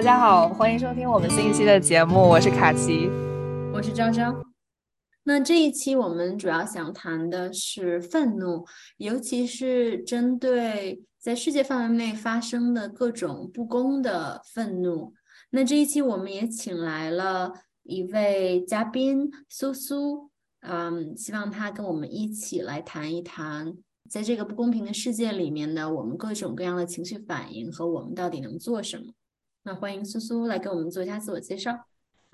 大家好，欢迎收听我们新一期的节目，我是卡奇，我是张张。那这一期我们主要想谈的是愤怒，尤其是针对在世界范围内发生的各种不公的愤怒。那这一期我们也请来了一位嘉宾苏苏，嗯，希望他跟我们一起来谈一谈，在这个不公平的世界里面呢，我们各种各样的情绪反应和我们到底能做什么。那欢迎苏苏来给我们做一下自我介绍。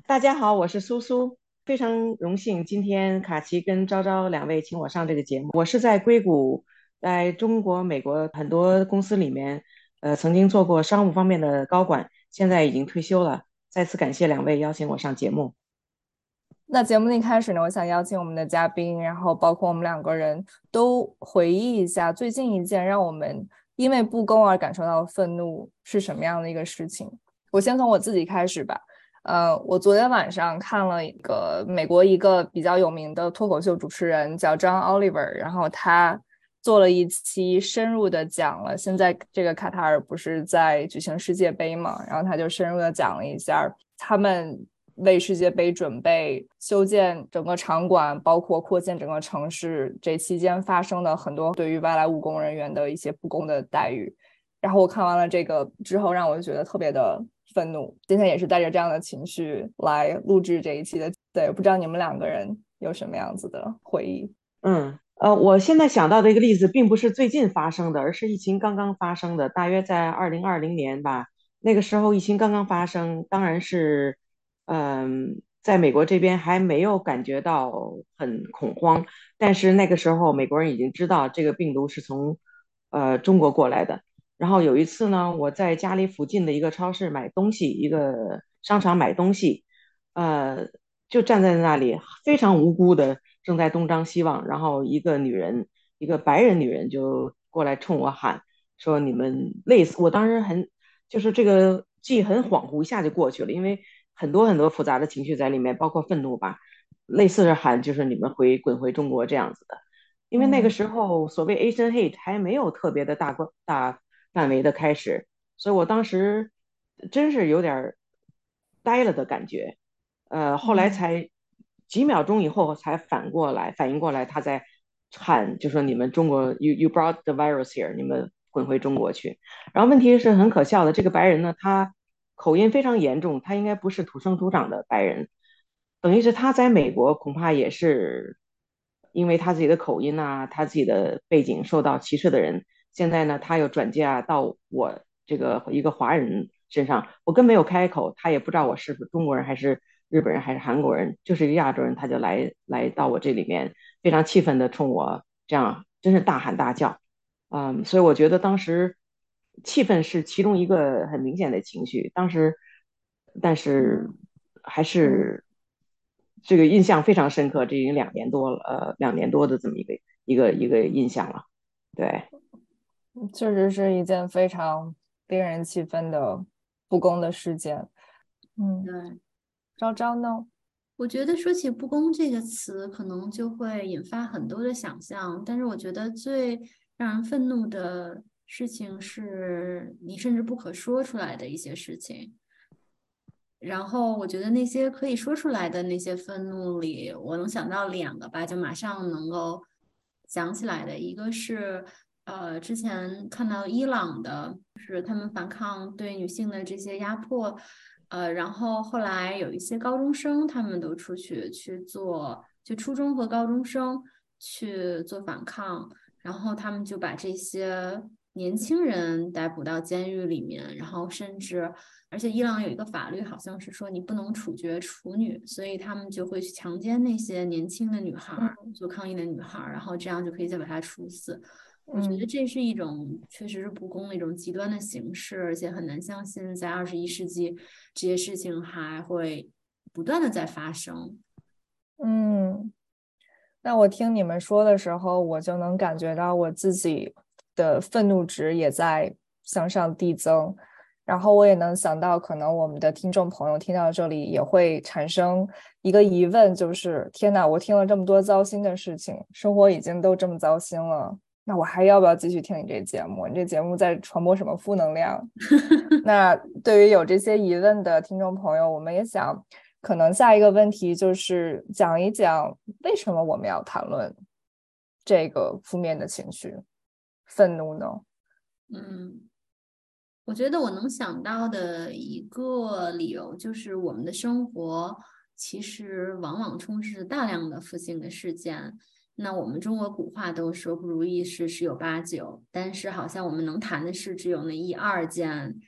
大家好，我是苏苏，非常荣幸今天卡奇跟昭昭两位请我上这个节目。我是在硅谷，在中国、美国很多公司里面，呃，曾经做过商务方面的高管，现在已经退休了。再次感谢两位邀请我上节目。那节目一开始呢，我想邀请我们的嘉宾，然后包括我们两个人都回忆一下最近一件让我们。因为不公而感受到愤怒是什么样的一个事情？我先从我自己开始吧。呃，我昨天晚上看了一个美国一个比较有名的脱口秀主持人叫 John Oliver，然后他做了一期深入的讲了现在这个卡塔尔不是在举行世界杯嘛，然后他就深入的讲了一下他们。为世界杯准备修建整个场馆，包括扩建整个城市，这期间发生的很多对于外来务工人员的一些不公的待遇。然后我看完了这个之后，让我就觉得特别的愤怒。今天也是带着这样的情绪来录制这一期的。对，不知道你们两个人有什么样子的回忆？嗯，呃，我现在想到的一个例子，并不是最近发生的，而是疫情刚刚发生的，大约在二零二零年吧。那个时候疫情刚刚发生，当然是。嗯，在美国这边还没有感觉到很恐慌，但是那个时候美国人已经知道这个病毒是从呃中国过来的。然后有一次呢，我在家里附近的一个超市买东西，一个商场买东西，呃，就站在那里非常无辜的正在东张西望，然后一个女人，一个白人女人就过来冲我喊说：“你们累死！”我当时很就是这个记忆很恍惚，一下就过去了，因为。很多很多复杂的情绪在里面，包括愤怒吧，类似是喊就是你们回滚回中国这样子的，因为那个时候所谓 Asian hate 还没有特别的大规大范围的开始，所以我当时真是有点呆了的感觉，呃，后来才几秒钟以后才反过来反应过来，他在喊就说你们中国 you you brought the virus here，你们滚回中国去，然后问题是很可笑的，这个白人呢他。口音非常严重，他应该不是土生土长的白人，等于是他在美国恐怕也是因为他自己的口音啊，他自己的背景受到歧视的人。现在呢，他又转嫁到我这个一个华人身上，我根本没有开口，他也不知道我是中国人还是日本人还是韩国人，就是一个亚洲人，他就来来到我这里面，非常气愤的冲我这样，真是大喊大叫，嗯，所以我觉得当时。气氛是其中一个很明显的情绪，当时，但是还是这个印象非常深刻。这已经两年多了，呃，两年多的这么一个一个一个印象了。对，确实是一件非常令人气愤的不公的事件。嗯，对。昭昭呢？我觉得说起“不公”这个词，可能就会引发很多的想象。但是我觉得最让人愤怒的。事情是你甚至不可说出来的一些事情，然后我觉得那些可以说出来的那些愤怒里，我能想到两个吧，就马上能够想起来的，一个是呃之前看到伊朗的，就是他们反抗对女性的这些压迫，呃，然后后来有一些高中生他们都出去去做，就初中和高中生去做反抗，然后他们就把这些。年轻人逮捕到监狱里面，然后甚至，而且伊朗有一个法律，好像是说你不能处决处女，所以他们就会去强奸那些年轻的女孩，做抗议的女孩，然后这样就可以再把她处死。我觉得这是一种确实是不公的一种极端的形式，而且很难相信在二十一世纪这些事情还会不断的在发生。嗯，那我听你们说的时候，我就能感觉到我自己。的愤怒值也在向上递增，然后我也能想到，可能我们的听众朋友听到这里也会产生一个疑问，就是天哪，我听了这么多糟心的事情，生活已经都这么糟心了，那我还要不要继续听你这节目？你这节目在传播什么负能量？那对于有这些疑问的听众朋友，我们也想，可能下一个问题就是讲一讲为什么我们要谈论这个负面的情绪，愤怒呢？嗯，我觉得我能想到的一个理由就是，我们的生活其实往往充斥着大量的负性的事件。那我们中国古话都说不如意事十有八九，但是好像我们能谈的事只有那一二件。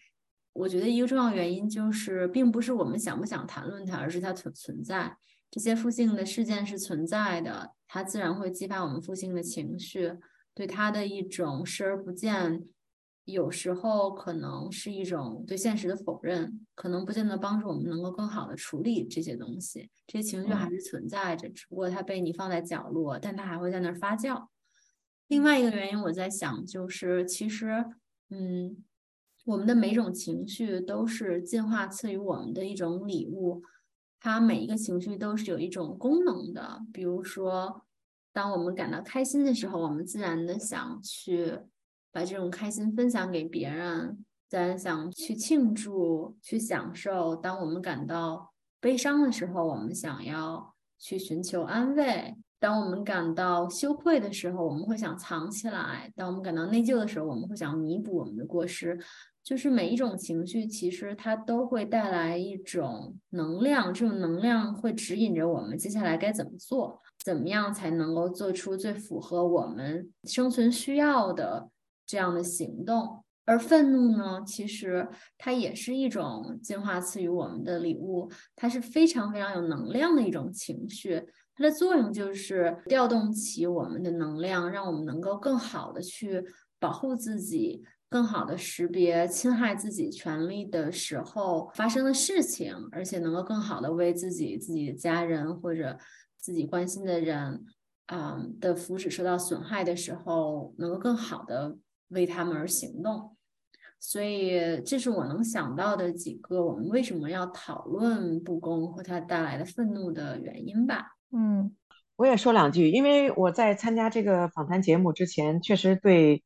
我觉得一个重要原因就是，并不是我们想不想谈论它，而是它存存在。这些负性的事件是存在的，它自然会激发我们负性的情绪，对它的一种视而不见。有时候可能是一种对现实的否认，可能不见得帮助我们能够更好的处理这些东西。这些情绪还是存在着，只不过它被你放在角落，但它还会在那儿发酵。另外一个原因，我在想，就是其实，嗯，我们的每种情绪都是进化赐予我们的一种礼物，它每一个情绪都是有一种功能的。比如说，当我们感到开心的时候，我们自然的想去。把这种开心分享给别人，咱想去庆祝、去享受。当我们感到悲伤的时候，我们想要去寻求安慰；当我们感到羞愧的时候，我们会想藏起来；当我们感到内疚的时候，我们会想弥补我们的过失。就是每一种情绪，其实它都会带来一种能量，这种能量会指引着我们接下来该怎么做，怎么样才能够做出最符合我们生存需要的。这样的行动，而愤怒呢，其实它也是一种进化赐予我们的礼物，它是非常非常有能量的一种情绪，它的作用就是调动起我们的能量，让我们能够更好的去保护自己，更好的识别侵害自己权利的时候发生的事情，而且能够更好的为自己、自己的家人或者自己关心的人，啊的福祉受到损害的时候，能够更好的。为他们而行动，所以这是我能想到的几个我们为什么要讨论不公和它带来的愤怒的原因吧。嗯，我也说两句，因为我在参加这个访谈节目之前，确实对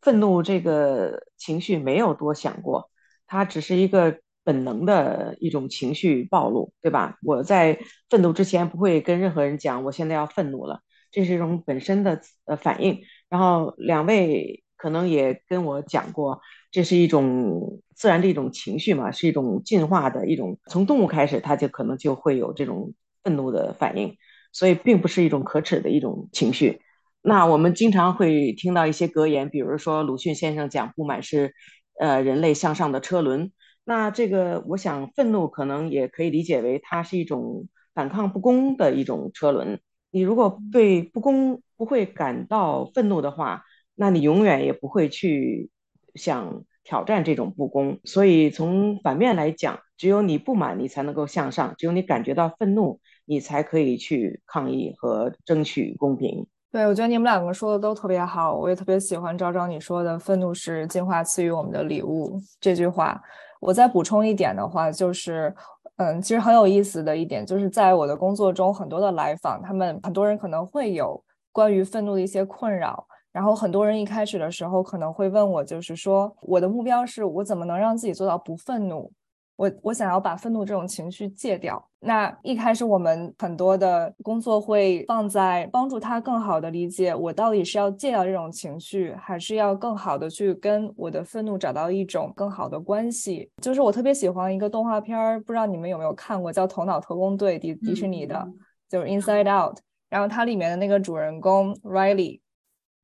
愤怒这个情绪没有多想过，它只是一个本能的一种情绪暴露，对吧？我在愤怒之前不会跟任何人讲我现在要愤怒了，这是一种本身的呃反应。然后两位。可能也跟我讲过，这是一种自然的一种情绪嘛，是一种进化的一种，从动物开始，它就可能就会有这种愤怒的反应，所以并不是一种可耻的一种情绪。那我们经常会听到一些格言，比如说鲁迅先生讲不满是，呃，人类向上的车轮。那这个，我想愤怒可能也可以理解为它是一种反抗不公的一种车轮。你如果对不公不会感到愤怒的话，那你永远也不会去想挑战这种不公，所以从反面来讲，只有你不满，你才能够向上；只有你感觉到愤怒，你才可以去抗议和争取公平。对，我觉得你们两个说的都特别好，我也特别喜欢昭昭你说的“愤怒是进化赐予我们的礼物”这句话。我再补充一点的话，就是，嗯，其实很有意思的一点，就是在我的工作中，很多的来访，他们很多人可能会有关于愤怒的一些困扰。然后很多人一开始的时候可能会问我，就是说我的目标是我怎么能让自己做到不愤怒？我我想要把愤怒这种情绪戒掉。那一开始我们很多的工作会放在帮助他更好的理解我到底是要戒掉这种情绪，还是要更好的去跟我的愤怒找到一种更好的关系。就是我特别喜欢一个动画片儿，不知道你们有没有看过，叫《头脑特工队》，迪迪士尼的，就是《Inside Out》。然后它里面的那个主人公 Riley。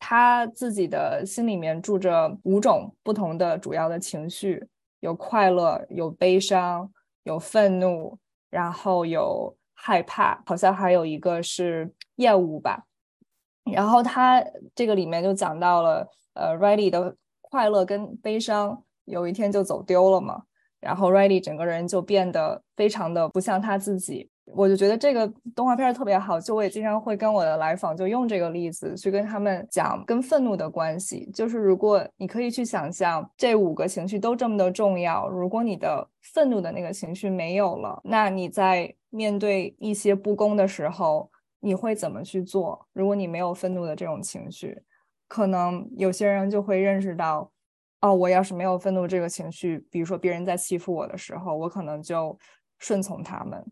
他自己的心里面住着五种不同的主要的情绪，有快乐，有悲伤，有愤怒，然后有害怕，好像还有一个是厌恶吧。然后他这个里面就讲到了，呃，Riley 的快乐跟悲伤有一天就走丢了嘛，然后 Riley 整个人就变得非常的不像他自己。我就觉得这个动画片特别好，就我也经常会跟我的来访就用这个例子去跟他们讲跟愤怒的关系。就是如果你可以去想象这五个情绪都这么的重要，如果你的愤怒的那个情绪没有了，那你在面对一些不公的时候，你会怎么去做？如果你没有愤怒的这种情绪，可能有些人就会认识到，哦，我要是没有愤怒这个情绪，比如说别人在欺负我的时候，我可能就顺从他们，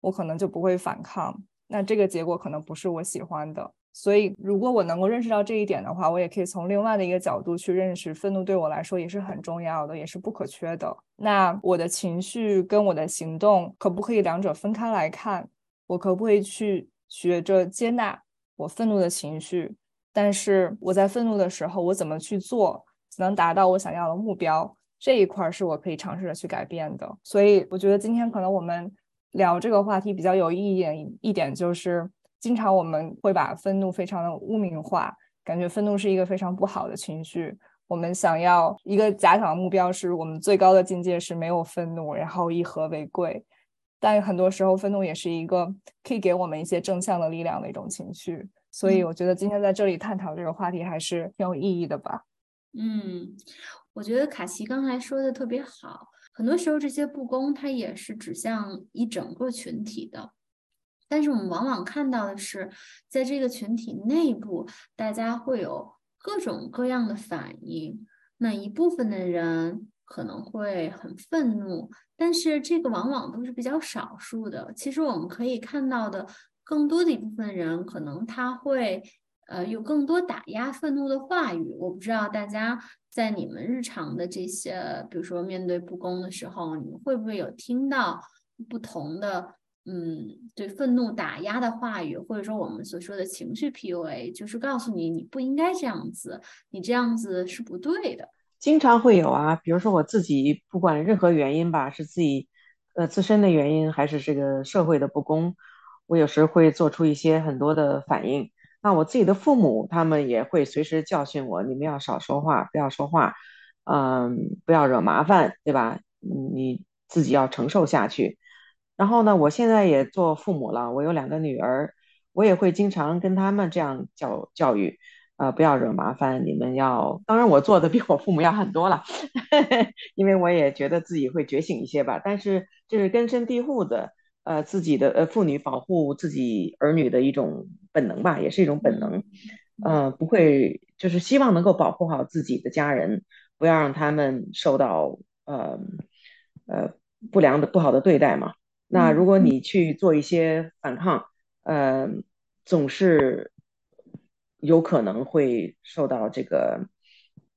我可能就不会反抗。那这个结果可能不是我喜欢的。所以，如果我能够认识到这一点的话，我也可以从另外的一个角度去认识，愤怒对我来说也是很重要的，也是不可缺的。那我的情绪跟我的行动，可不可以两者分开来看？我可不可以去学着接纳我愤怒的情绪？但是我在愤怒的时候，我怎么去做才能达到我想要的目标？这一块是我可以尝试着去改变的。所以，我觉得今天可能我们聊这个话题比较有意义一点就是。经常我们会把愤怒非常的污名化，感觉愤怒是一个非常不好的情绪。我们想要一个假想的目标，是我们最高的境界是没有愤怒，然后以和为贵。但很多时候，愤怒也是一个可以给我们一些正向的力量的一种情绪。所以，我觉得今天在这里探讨这个话题还是挺有意义的吧。嗯，我觉得卡奇刚才说的特别好。很多时候，这些不公它也是指向一整个群体的。但是我们往往看到的是，在这个群体内部，大家会有各种各样的反应。那一部分的人可能会很愤怒，但是这个往往都是比较少数的。其实我们可以看到的，更多的一部分人，可能他会呃有更多打压愤怒的话语。我不知道大家在你们日常的这些，比如说面对不公的时候，你们会不会有听到不同的？嗯，对愤怒打压的话语，或者说我们所说的情绪 PUA，就是告诉你你不应该这样子，你这样子是不对的。经常会有啊，比如说我自己，不管任何原因吧，是自己呃自身的原因，还是这个社会的不公，我有时会做出一些很多的反应。那我自己的父母，他们也会随时教训我，你们要少说话，不要说话，嗯，不要惹麻烦，对吧？你自己要承受下去。然后呢，我现在也做父母了，我有两个女儿，我也会经常跟他们这样教教育，呃，不要惹麻烦，你们要，当然我做的比我父母要很多了，因为我也觉得自己会觉醒一些吧。但是这是根深蒂固的，呃，自己的呃妇女保护自己儿女的一种本能吧，也是一种本能，呃，不会就是希望能够保护好自己的家人，不要让他们受到呃呃不良的不好的对待嘛。那如果你去做一些反抗，呃，总是有可能会受到这个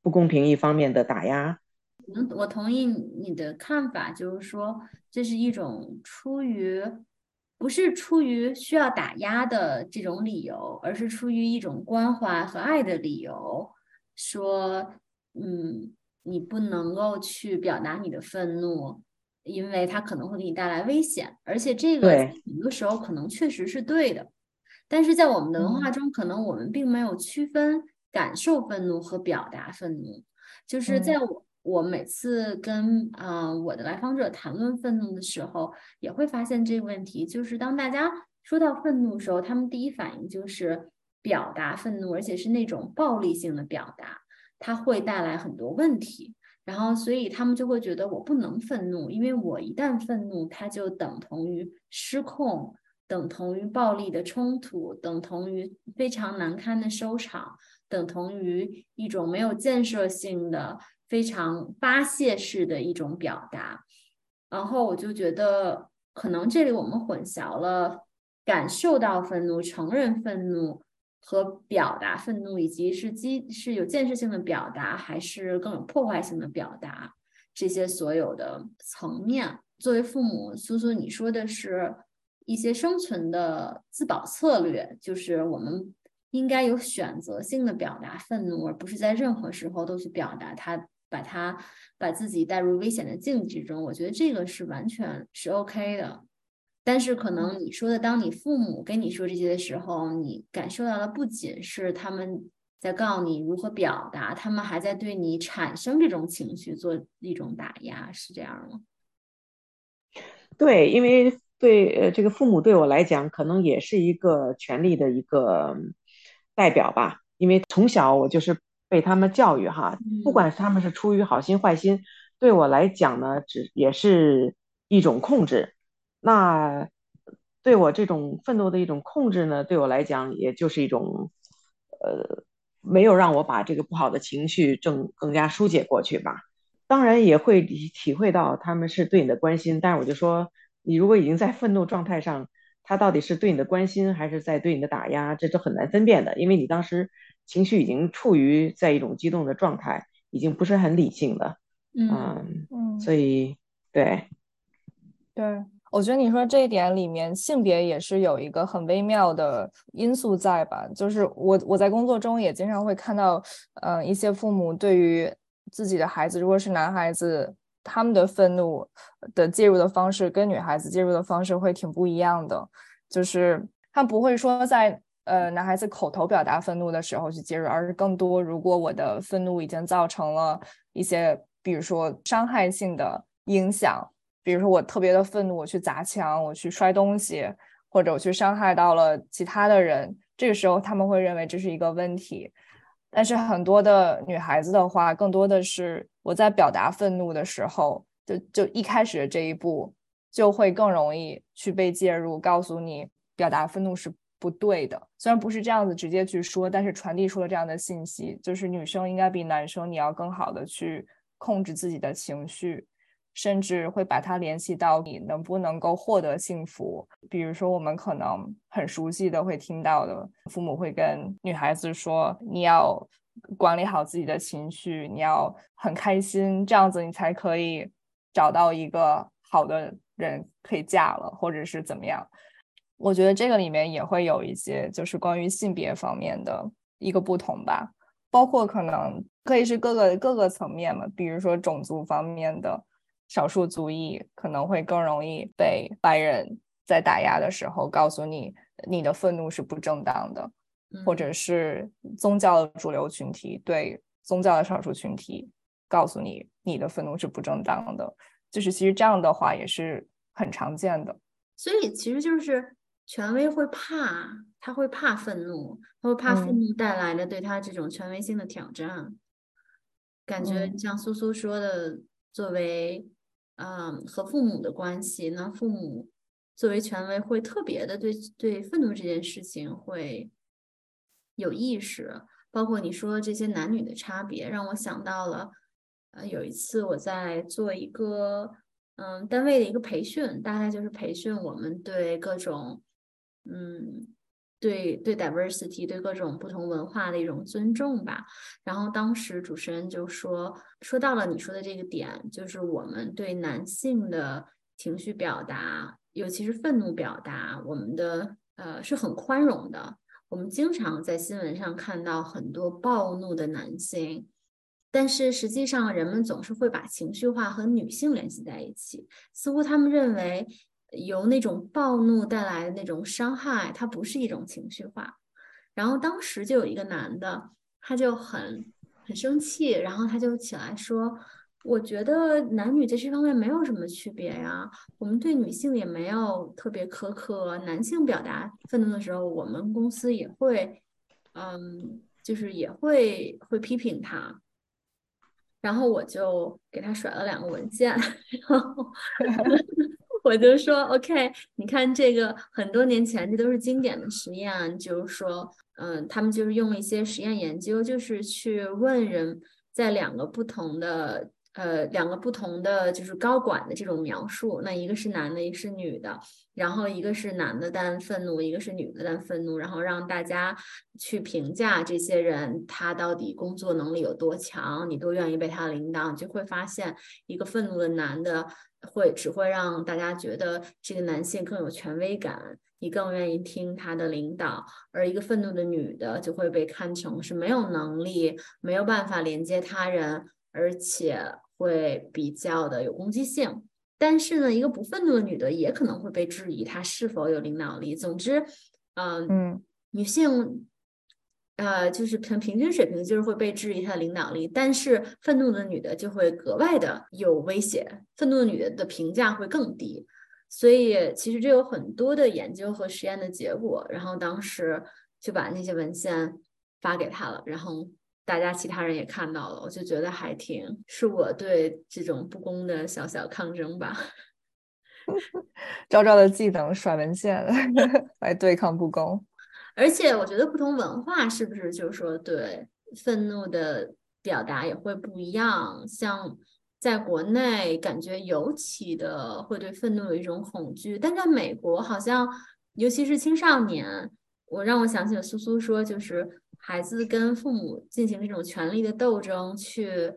不公平一方面的打压。嗯，我同意你的看法，就是说这是一种出于不是出于需要打压的这种理由，而是出于一种关怀和爱的理由。说，嗯，你不能够去表达你的愤怒。因为它可能会给你带来危险，而且这个很多时候可能确实是对的，但是在我们的文化中，可能我们并没有区分感受愤怒和表达愤怒。就是在我我每次跟啊我的来访者谈论愤怒的时候，也会发现这个问题，就是当大家说到愤怒的时候，他们第一反应就是表达愤怒，而且是那种暴力性的表达，它会带来很多问题。然后，所以他们就会觉得我不能愤怒，因为我一旦愤怒，它就等同于失控，等同于暴力的冲突，等同于非常难堪的收场，等同于一种没有建设性的、非常发泄式的一种表达。然后我就觉得，可能这里我们混淆了感受到愤怒、承认愤怒。和表达愤怒，以及是基是有建设性的表达，还是更有破坏性的表达，这些所有的层面。作为父母，苏苏，你说的是一些生存的自保策略，就是我们应该有选择性的表达愤怒，而不是在任何时候都去表达它，把他把自己带入危险的境地中。我觉得这个是完全是 OK 的。但是可能你说的，当你父母跟你说这些的时候，你感受到的不仅是他们在告诉你如何表达，他们还在对你产生这种情绪做一种打压，是这样吗？对，因为对呃这个父母对我来讲，可能也是一个权力的一个代表吧。因为从小我就是被他们教育哈，不管他们是出于好心坏心，对我来讲呢，只也是一种控制。那对我这种愤怒的一种控制呢，对我来讲，也就是一种呃没有让我把这个不好的情绪正更加疏解过去吧。当然也会体会到他们是对你的关心，但是我就说，你如果已经在愤怒状态上，他到底是对你的关心还是在对你的打压，这都很难分辨的，因为你当时情绪已经处于在一种激动的状态，已经不是很理性的。嗯嗯，所以对对，我觉得你说这一点里面性别也是有一个很微妙的因素在吧？就是我我在工作中也经常会看到，呃，一些父母对于。自己的孩子如果是男孩子，他们的愤怒的介入的方式跟女孩子介入的方式会挺不一样的。就是他不会说在呃男孩子口头表达愤怒的时候去介入，而是更多如果我的愤怒已经造成了一些，比如说伤害性的影响，比如说我特别的愤怒，我去砸墙，我去摔东西，或者我去伤害到了其他的人，这个时候他们会认为这是一个问题。但是很多的女孩子的话，更多的是我在表达愤怒的时候，就就一开始的这一步就会更容易去被介入，告诉你表达愤怒是不对的。虽然不是这样子直接去说，但是传递出了这样的信息，就是女生应该比男生你要更好的去控制自己的情绪。甚至会把它联系到你能不能够获得幸福。比如说，我们可能很熟悉的会听到的，父母会跟女孩子说：“你要管理好自己的情绪，你要很开心，这样子你才可以找到一个好的人可以嫁了，或者是怎么样。”我觉得这个里面也会有一些就是关于性别方面的一个不同吧，包括可能可以是各个各个层面嘛，比如说种族方面的。少数族裔可能会更容易被白人在打压的时候告诉你，你的愤怒是不正当的，或者是宗教的主流群体对宗教的少数群体告诉你，你的愤怒是不正当的。就是其实这样的话也是很常见的。所以其实就是权威会怕，他会怕愤怒，他会怕愤怒带来的对他这种权威性的挑战。感觉像苏苏说的，作为。嗯，和父母的关系，那父母作为权威会特别的对对愤怒这件事情会有意识，包括你说这些男女的差别，让我想到了，呃，有一次我在做一个嗯单位的一个培训，大概就是培训我们对各种嗯。对对，diversity 对各种不同文化的一种尊重吧。然后当时主持人就说，说到了你说的这个点，就是我们对男性的情绪表达，尤其是愤怒表达，我们的呃是很宽容的。我们经常在新闻上看到很多暴怒的男性，但是实际上人们总是会把情绪化和女性联系在一起，似乎他们认为。由那种暴怒带来的那种伤害，它不是一种情绪化。然后当时就有一个男的，他就很很生气，然后他就起来说：“我觉得男女在这方面没有什么区别呀，我们对女性也没有特别苛刻。男性表达愤怒的时候，我们公司也会，嗯，就是也会会批评他。”然后我就给他甩了两个文件，然后。我就说，OK，你看这个很多年前，这都是经典的实验，就是说，嗯，他们就是用一些实验研究，就是去问人在两个不同的。呃，两个不同的就是高管的这种描述，那一个是男的，一个是女的，然后一个是男的但愤怒，一个是女的但愤怒，然后让大家去评价这些人他到底工作能力有多强，你多愿意被他领导，你就会发现一个愤怒的男的会只会让大家觉得这个男性更有权威感，你更愿意听他的领导，而一个愤怒的女的就会被看成是没有能力，没有办法连接他人。而且会比较的有攻击性，但是呢，一个不愤怒的女的也可能会被质疑她是否有领导力。总之，嗯嗯，女性，呃，就是平平均水平就是会被质疑她的领导力，但是愤怒的女的就会格外的有威胁，愤怒的女的的评价会更低。所以其实这有很多的研究和实验的结果，然后当时就把那些文献发给他了，然后。大家其他人也看到了，我就觉得还挺是我对这种不公的小小抗争吧。昭昭的技能甩文献 来对抗不公，而且我觉得不同文化是不是就是说对愤怒的表达也会不一样。像在国内，感觉尤其的会对愤怒有一种恐惧，但在美国，好像尤其是青少年，我让我想起了苏苏说，就是孩子跟父母进行这种权力的斗争，去。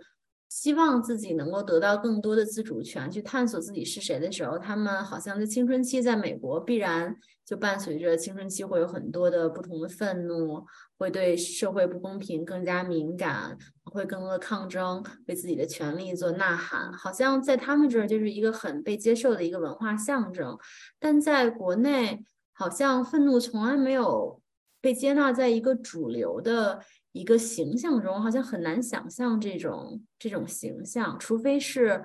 希望自己能够得到更多的自主权，去探索自己是谁的时候，他们好像在青春期，在美国必然就伴随着青春期会有很多的不同的愤怒，会对社会不公平更加敏感，会更多的抗争，为自己的权利做呐喊。好像在他们这儿就是一个很被接受的一个文化象征，但在国内，好像愤怒从来没有被接纳在一个主流的。一个形象中好像很难想象这种这种形象，除非是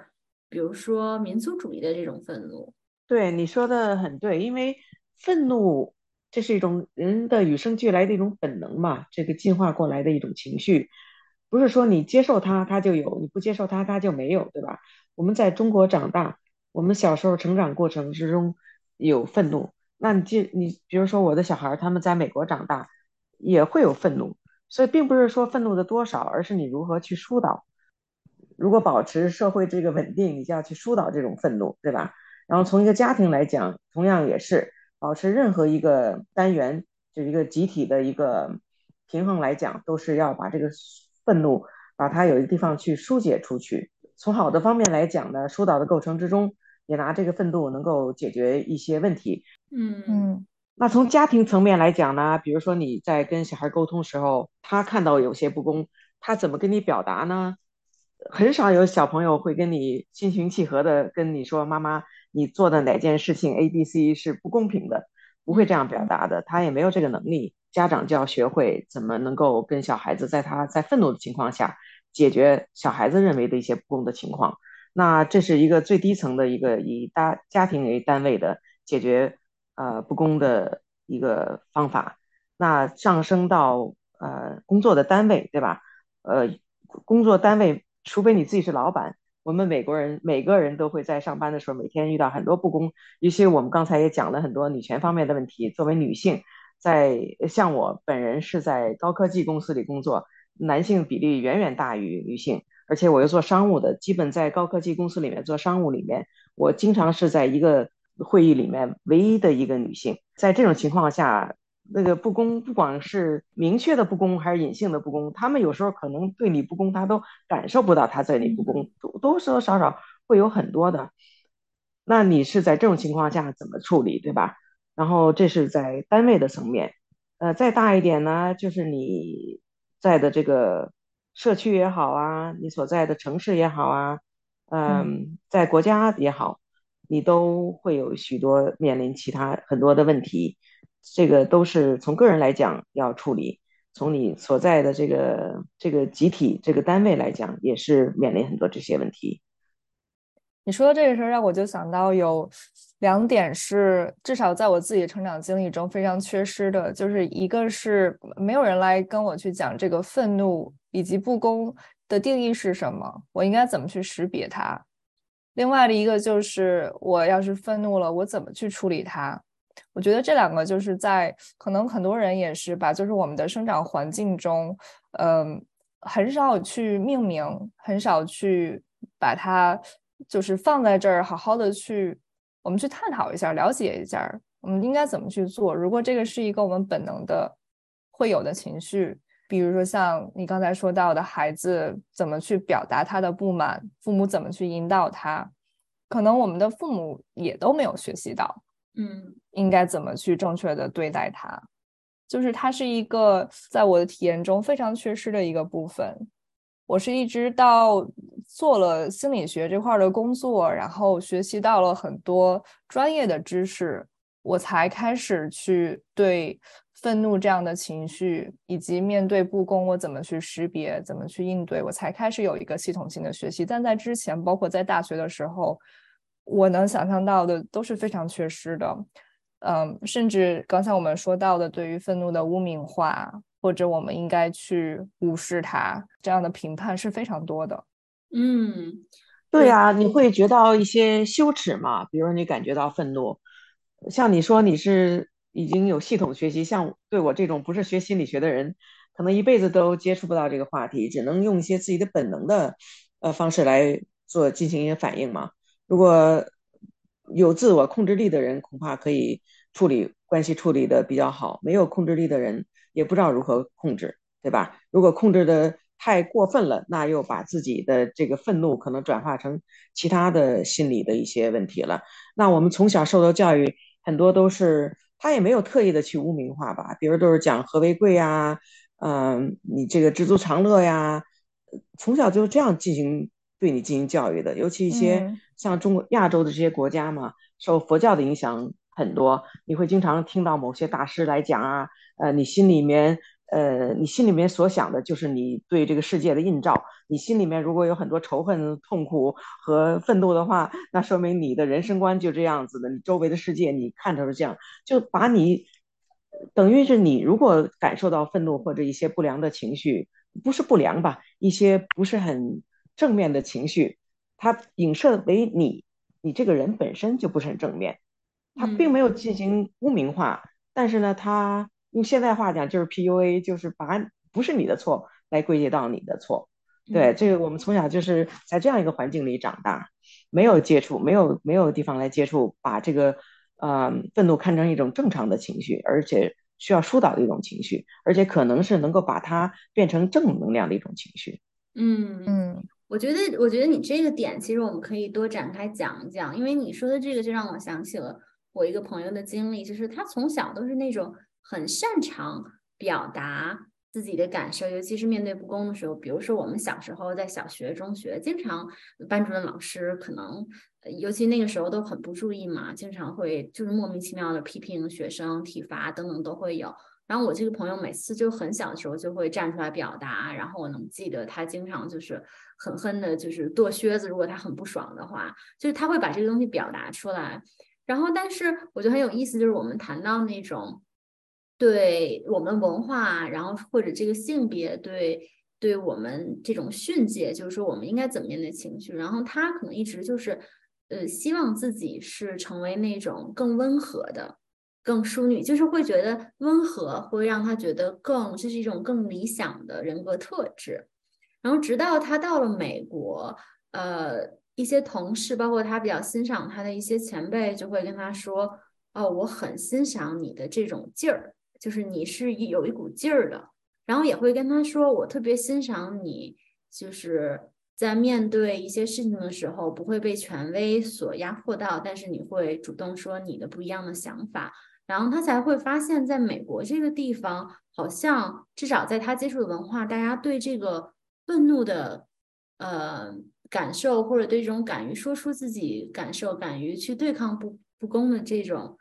比如说民族主义的这种愤怒。对你说的很对，因为愤怒这是一种人的与生俱来的一种本能嘛，这个进化过来的一种情绪，不是说你接受它它就有，你不接受它它就没有，对吧？我们在中国长大，我们小时候成长过程之中有愤怒，那你就你比如说我的小孩他们在美国长大也会有愤怒。所以并不是说愤怒的多少，而是你如何去疏导。如果保持社会这个稳定，你就要去疏导这种愤怒，对吧？然后从一个家庭来讲，同样也是保持任何一个单元，就一个集体的一个平衡来讲，都是要把这个愤怒把它有一个地方去疏解出去。从好的方面来讲呢，疏导的过程之中，也拿这个愤怒能够解决一些问题。嗯嗯。那从家庭层面来讲呢，比如说你在跟小孩沟通时候，他看到有些不公，他怎么跟你表达呢？很少有小朋友会跟你心平气和的跟你说：“妈妈，你做的哪件事情 A、B、C 是不公平的。”不会这样表达的，他也没有这个能力。家长就要学会怎么能够跟小孩子在他在愤怒的情况下解决小孩子认为的一些不公的情况。那这是一个最低层的一个以大家庭为单位的解决。呃，不公的一个方法，那上升到呃工作的单位，对吧？呃，工作单位，除非你自己是老板，我们美国人每个人都会在上班的时候，每天遇到很多不公。尤其我们刚才也讲了很多女权方面的问题。作为女性，在像我本人是在高科技公司里工作，男性比例远远大于女性，而且我又做商务的，基本在高科技公司里面做商务里面，我经常是在一个。会议里面唯一的一个女性，在这种情况下，那个不公，不管是明确的不公还是隐性的不公，他们有时候可能对你不公，他都感受不到他对你不公，多多多少少会有很多的。那你是在这种情况下怎么处理，对吧？然后这是在单位的层面，呃，再大一点呢，就是你在的这个社区也好啊，你所在的城市也好啊，嗯，在国家也好。你都会有许多面临其他很多的问题，这个都是从个人来讲要处理，从你所在的这个这个集体这个单位来讲，也是面临很多这些问题。你说的这个事儿让我就想到有两点是至少在我自己成长经历中非常缺失的，就是一个是没有人来跟我去讲这个愤怒以及不公的定义是什么，我应该怎么去识别它。另外的一个就是，我要是愤怒了，我怎么去处理它？我觉得这两个就是在可能很多人也是吧，就是我们的生长环境中，嗯，很少去命名，很少去把它就是放在这儿，好好的去我们去探讨一下，了解一下，我们应该怎么去做。如果这个是一个我们本能的会有的情绪。比如说，像你刚才说到的，孩子怎么去表达他的不满，父母怎么去引导他，可能我们的父母也都没有学习到，嗯，应该怎么去正确的对待他，就是它是一个在我的体验中非常缺失的一个部分。我是一直到做了心理学这块的工作，然后学习到了很多专业的知识，我才开始去对。愤怒这样的情绪，以及面对不公，我怎么去识别，怎么去应对，我才开始有一个系统性的学习。但在之前，包括在大学的时候，我能想象到的都是非常缺失的。嗯，甚至刚才我们说到的，对于愤怒的污名化，或者我们应该去无视它这样的评判是非常多的。嗯，对呀，你会觉到一些羞耻嘛？比如你感觉到愤怒，像你说你是。已经有系统学习，像对我这种不是学心理学的人，可能一辈子都接触不到这个话题，只能用一些自己的本能的呃方式来做进行一些反应嘛。如果有自我控制力的人，恐怕可以处理关系处理的比较好；没有控制力的人，也不知道如何控制，对吧？如果控制的太过分了，那又把自己的这个愤怒可能转化成其他的心理的一些问题了。那我们从小受到教育，很多都是他也没有特意的去污名化吧，比如都是讲和为贵呀，嗯，你这个知足常乐呀，从小就是这样进行对你进行教育的，尤其一些。像中国亚洲的这些国家嘛，受佛教的影响很多，你会经常听到某些大师来讲啊，呃，你心里面，呃，你心里面所想的就是你对这个世界的映照。你心里面如果有很多仇恨、痛苦和愤怒的话，那说明你的人生观就这样子的。你周围的世界你看着是这样，就把你等于是你如果感受到愤怒或者一些不良的情绪，不是不良吧，一些不是很正面的情绪。它影射为你，你这个人本身就不是很正面，它并没有进行污名化，但是呢，他用现代话讲就是 PUA，就是把不是你的错来归结到你的错。对，这个我们从小就是在这样一个环境里长大，没有接触，没有没有地方来接触，把这个呃愤怒看成一种正常的情绪，而且需要疏导的一种情绪，而且可能是能够把它变成正能量的一种情绪。嗯嗯。我觉得，我觉得你这个点其实我们可以多展开讲一讲，因为你说的这个就让我想起了我一个朋友的经历，就是他从小都是那种很擅长表达自己的感受，尤其是面对不公的时候。比如说我们小时候在小学、中学，经常班主任老师可能，尤其那个时候都很不注意嘛，经常会就是莫名其妙的批评学生、体罚等等都会有。然后我这个朋友每次就很小的时候就会站出来表达，然后我能记得他经常就是狠狠的，就是跺靴子。如果他很不爽的话，就是他会把这个东西表达出来。然后，但是我觉得很有意思，就是我们谈到那种对我们文化，然后或者这个性别对对我们这种训诫，就是说我们应该怎么面对情绪。然后他可能一直就是呃，希望自己是成为那种更温和的。更淑女，就是会觉得温和会让他觉得更，这是一种更理想的人格特质。然后直到他到了美国，呃，一些同事，包括他比较欣赏他的一些前辈，就会跟他说：“哦，我很欣赏你的这种劲儿，就是你是有一股劲儿的。”然后也会跟他说：“我特别欣赏你，就是在面对一些事情的时候，不会被权威所压迫到，但是你会主动说你的不一样的想法。”然后他才会发现，在美国这个地方，好像至少在他接触的文化，大家对这个愤怒的呃感受，或者对这种敢于说出自己感受、敢于去对抗不不公的这种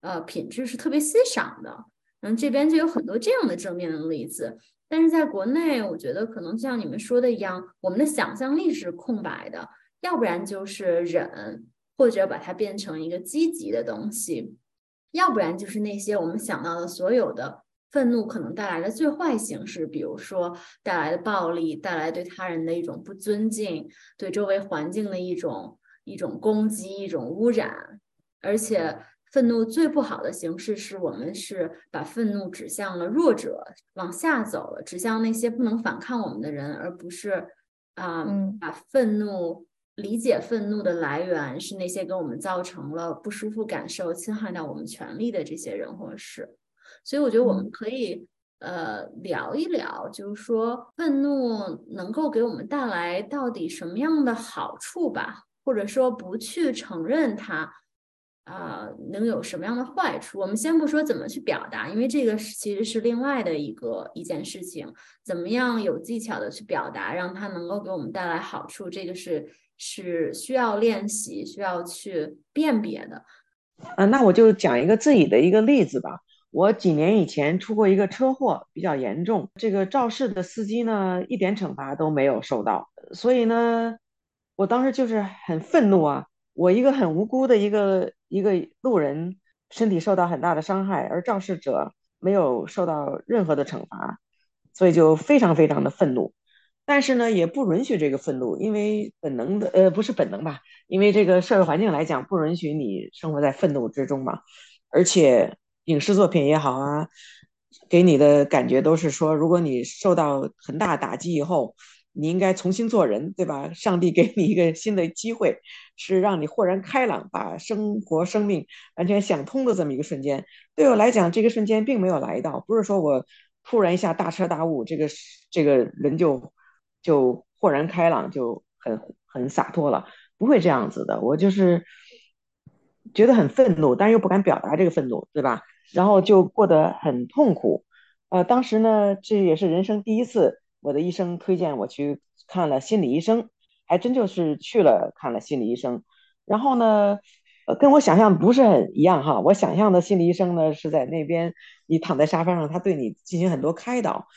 呃品质是特别欣赏的。嗯这边就有很多这样的正面的例子。但是在国内，我觉得可能像你们说的一样，我们的想象力是空白的，要不然就是忍，或者把它变成一个积极的东西。要不然就是那些我们想到的所有的愤怒可能带来的最坏形式，比如说带来的暴力，带来对他人的一种不尊敬，对周围环境的一种一种攻击，一种污染。而且愤怒最不好的形式是我们是把愤怒指向了弱者，往下走了，指向那些不能反抗我们的人，而不是啊把愤怒。理解愤怒的来源是那些给我们造成了不舒服感受、侵害到我们权利的这些人或事，所以我觉得我们可以呃聊一聊，就是说愤怒能够给我们带来到底什么样的好处吧，或者说不去承认它啊能有什么样的坏处。我们先不说怎么去表达，因为这个其实是另外的一个一件事情，怎么样有技巧的去表达，让它能够给我们带来好处，这个是。是需要练习，需要去辨别的。嗯，那我就讲一个自己的一个例子吧。我几年以前出过一个车祸，比较严重。这个肇事的司机呢，一点惩罚都没有受到，所以呢，我当时就是很愤怒啊。我一个很无辜的一个一个路人，身体受到很大的伤害，而肇事者没有受到任何的惩罚，所以就非常非常的愤怒。但是呢，也不允许这个愤怒，因为本能的，呃，不是本能吧？因为这个社会环境来讲，不允许你生活在愤怒之中嘛。而且影视作品也好啊，给你的感觉都是说，如果你受到很大打击以后，你应该重新做人，对吧？上帝给你一个新的机会，是让你豁然开朗，把生活、生命完全想通的这么一个瞬间。对我来讲，这个瞬间并没有来到，不是说我突然一下大彻大悟，这个这个人就就豁然开朗，就很很洒脱了，不会这样子的。我就是觉得很愤怒，但又不敢表达这个愤怒，对吧？然后就过得很痛苦。呃，当时呢，这也是人生第一次。我的医生推荐我去看了心理医生，还真就是去了看了心理医生。然后呢，呃，跟我想象不是很一样哈。我想象的心理医生呢是在那边，你躺在沙发上，他对你进行很多开导。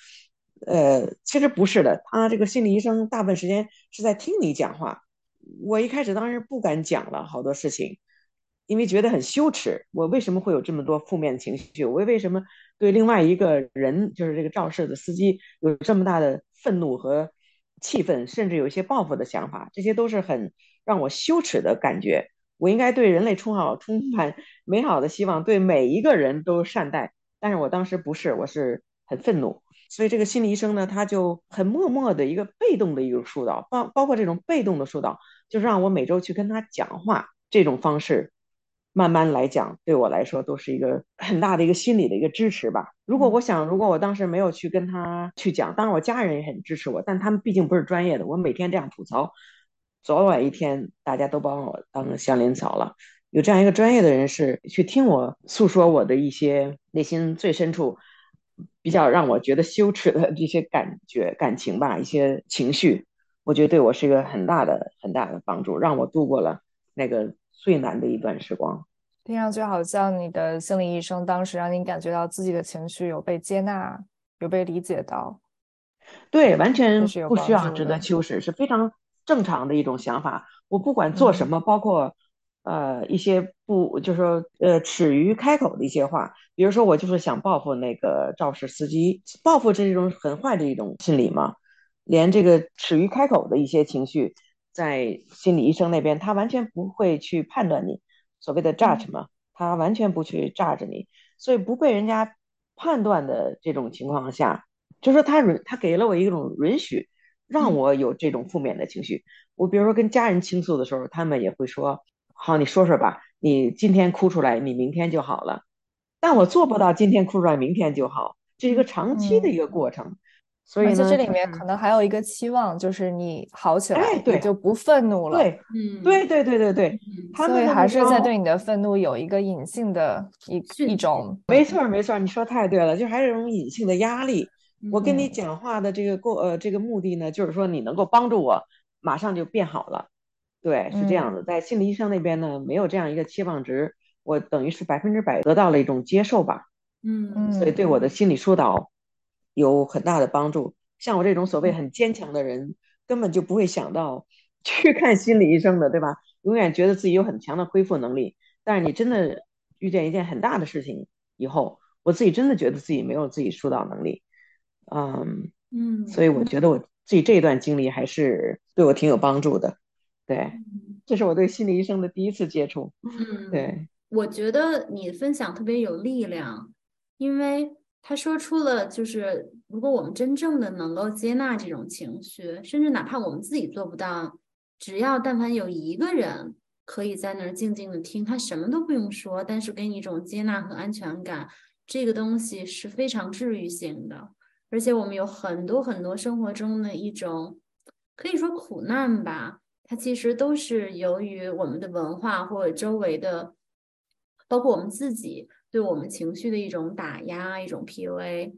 呃，其实不是的，他这个心理医生大部分时间是在听你讲话。我一开始当时不敢讲了好多事情，因为觉得很羞耻。我为什么会有这么多负面情绪？我为什么？对另外一个人，就是这个肇事的司机，有这么大的愤怒和气愤，甚至有一些报复的想法，这些都是很让我羞耻的感觉。我应该对人类充好充满美好的希望，对每一个人都善待。但是我当时不是，我是很愤怒。所以这个心理医生呢，他就很默默的一个被动的一个疏导，包包括这种被动的疏导，就是让我每周去跟他讲话这种方式。慢慢来讲，对我来说都是一个很大的一个心理的一个支持吧。如果我想，如果我当时没有去跟他去讲，当然我家人也很支持我，但他们毕竟不是专业的。我每天这样吐槽，早晚一天大家都把我当祥林草了。有这样一个专业的人士去听我诉说我的一些内心最深处比较让我觉得羞耻的这些感觉、感情吧，一些情绪，我觉得对我是一个很大的、很大的帮助，让我度过了那个。最难的一段时光，听上去好像你的心理医生当时让你感觉到自己的情绪有被接纳，有被理解到。对，完全不需要值得羞耻，是非常正常的一种想法。我不管做什么，包括呃一些不，就是说呃耻于开口的一些话，比如说我就是想报复那个肇事司机，报复是一种很坏的一种心理嘛，连这个耻于开口的一些情绪。在心理医生那边，他完全不会去判断你所谓的 judge 嘛，他完全不去 judge 你，所以不被人家判断的这种情况下，就说他允他给了我一种允许，让我有这种负面的情绪。我比如说跟家人倾诉的时候，他们也会说：“好，你说说吧，你今天哭出来，你明天就好了。”但我做不到今天哭出来，明天就好，这是一个长期的一个过程。所以这里面可能还有一个期望，就是你好起来，对，就不愤怒了。对，嗯，对对对对对。所以还是在对你的愤怒有一个隐性的一一种。没错没错，你说太对了，就还是一种隐性的压力。我跟你讲话的这个过呃这个目的呢，就是说你能够帮助我马上就变好了。对，是这样的，在心理医生那边呢，没有这样一个期望值，我等于是百分之百得到了一种接受吧。嗯，所以对我的心理疏导。有很大的帮助。像我这种所谓很坚强的人，根本就不会想到 去看心理医生的，对吧？永远觉得自己有很强的恢复能力。但是你真的遇见一件很大的事情以后，我自己真的觉得自己没有自己疏导能力。嗯嗯，所以我觉得我自己这一段经历还是对我挺有帮助的。对，这是我对心理医生的第一次接触。嗯，对，我觉得你分享特别有力量，因为。他说出了，就是如果我们真正的能够接纳这种情绪，甚至哪怕我们自己做不到，只要但凡有一个人可以在那儿静静的听，他什么都不用说，但是给你一种接纳和安全感，这个东西是非常治愈性的。而且我们有很多很多生活中的一种，可以说苦难吧，它其实都是由于我们的文化或者周围的，包括我们自己。对我们情绪的一种打压，一种 PUA，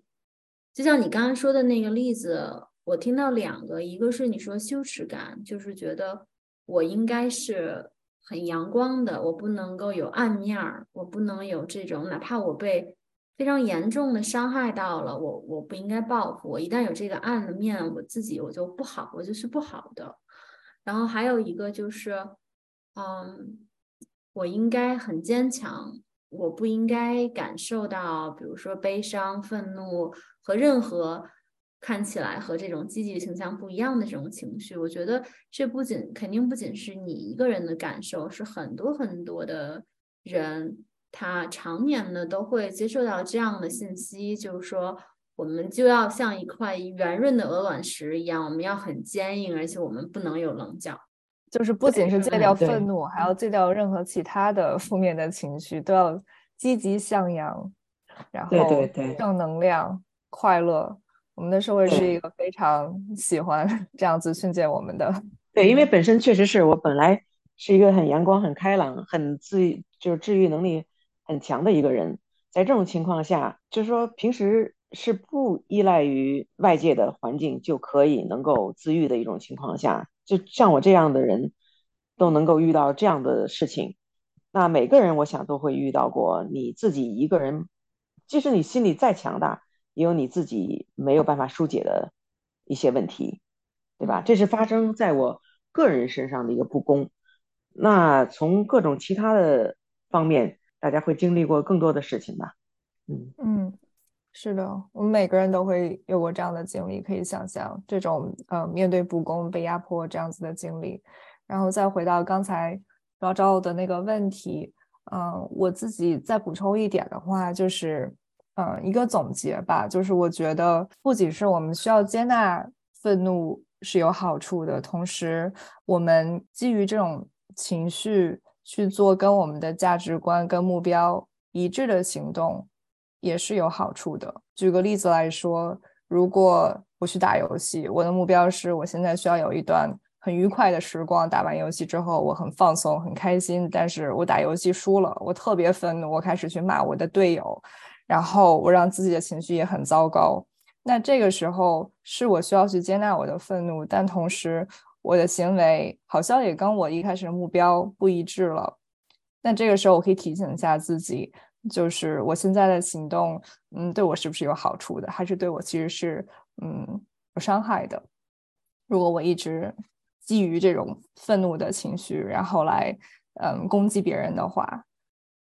就像你刚刚说的那个例子，我听到两个，一个是你说羞耻感，就是觉得我应该是很阳光的，我不能够有暗面儿，我不能有这种，哪怕我被非常严重的伤害到了，我我不应该报复，我一旦有这个暗的面，我自己我就不好，我就是不好的。然后还有一个就是，嗯，我应该很坚强。我不应该感受到，比如说悲伤、愤怒和任何看起来和这种积极形象不一样的这种情绪。我觉得这不仅肯定不仅是你一个人的感受，是很多很多的人他常年的都会接受到这样的信息，就是说我们就要像一块圆润的鹅卵石一样，我们要很坚硬，而且我们不能有棱角。就是不仅是戒掉愤怒，还要戒掉任何其他的负面的情绪，都要积极向阳，然后对对对正能量、快乐。我们的社会是一个非常喜欢 这样子训诫我们的。对，因为本身确实是我本来是一个很阳光、很开朗、很自就是治愈能力很强的一个人，在这种情况下，就是说平时是不依赖于外界的环境就可以能够自愈的一种情况下，就像我这样的人都能够遇到这样的事情，那每个人我想都会遇到过，你自己一个人，即使你心里再强大，也有你自己没有办法疏解的一些问题。对吧？这是发生在我个人身上的一个不公。那从各种其他的方面，大家会经历过更多的事情吧？嗯，嗯，是的，我们每个人都会有过这样的经历，可以想象这种呃面对不公、被压迫这样子的经历。然后再回到刚才昭昭的那个问题，嗯、我自己再补充一点的话，就是嗯、呃一个总结吧，就是我觉得不仅是我们需要接纳愤怒是有好处的，同时我们基于这种情绪去做跟我们的价值观跟目标一致的行动，也是有好处的。举个例子来说，如果我去打游戏，我的目标是我现在需要有一段很愉快的时光，打完游戏之后我很放松、很开心，但是我打游戏输了，我特别愤怒，我开始去骂我的队友，然后我让自己的情绪也很糟糕。那这个时候是我需要去接纳我的愤怒，但同时我的行为好像也跟我一开始的目标不一致了。那这个时候我可以提醒一下自己，就是我现在的行动，嗯，对我是不是有好处的，还是对我其实是嗯有伤害的？如果我一直基于这种愤怒的情绪，然后来嗯攻击别人的话，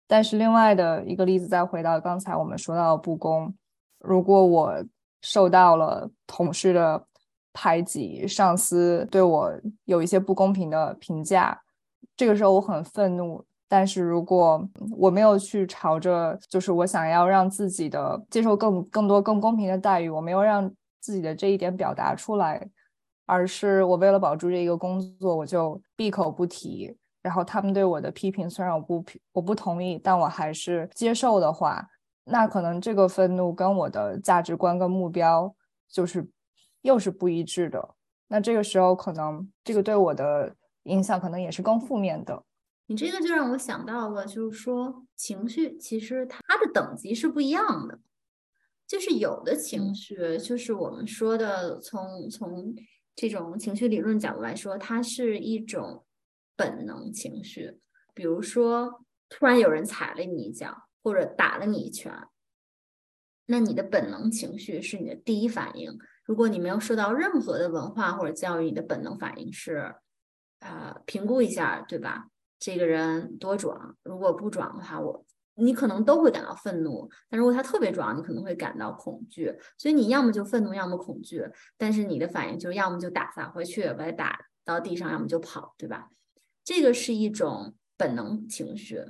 但是另外的一个例子，再回到刚才我们说到的不公，如果我受到了同事的排挤，上司对我有一些不公平的评价，这个时候我很愤怒。但是如果我没有去朝着就是我想要让自己的接受更更多更公平的待遇，我没有让自己的这一点表达出来，而是我为了保住这一个工作，我就闭口不提。然后他们对我的批评，虽然我不我不同意，但我还是接受的话，那可能这个愤怒跟我的价值观跟目标就是又是不一致的。那这个时候，可能这个对我的影响可能也是更负面的。你这个就让我想到了，就是说情绪其实它的等级是不一样的，就是有的情绪，就是我们说的从从这种情绪理论角度来说，它是一种本能情绪，比如说突然有人踩了你一脚，或者打了你一拳，那你的本能情绪是你的第一反应。如果你没有受到任何的文化或者教育，你的本能反应是，呃，评估一下，对吧？这个人多壮，如果不壮的话，我你可能都会感到愤怒；但如果他特别壮，你可能会感到恐惧。所以你要么就愤怒，要么恐惧，但是你的反应就是要么就打撒回去，把他打到地上，要么就跑，对吧？这个是一种本能情绪。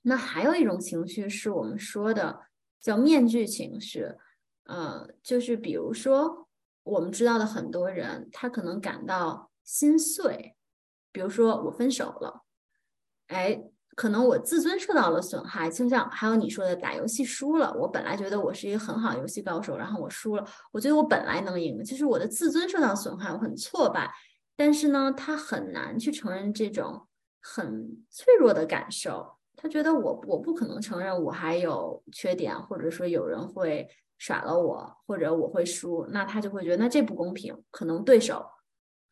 那还有一种情绪是我们说的叫面具情绪，呃，就是比如说我们知道的很多人，他可能感到心碎，比如说我分手了。哎，可能我自尊受到了损害，就像还有你说的打游戏输了，我本来觉得我是一个很好游戏高手，然后我输了，我觉得我本来能赢，就是我的自尊受到损害，我很挫败。但是呢，他很难去承认这种很脆弱的感受，他觉得我我不可能承认我还有缺点，或者说有人会耍了我，或者我会输，那他就会觉得那这不公平，可能对手。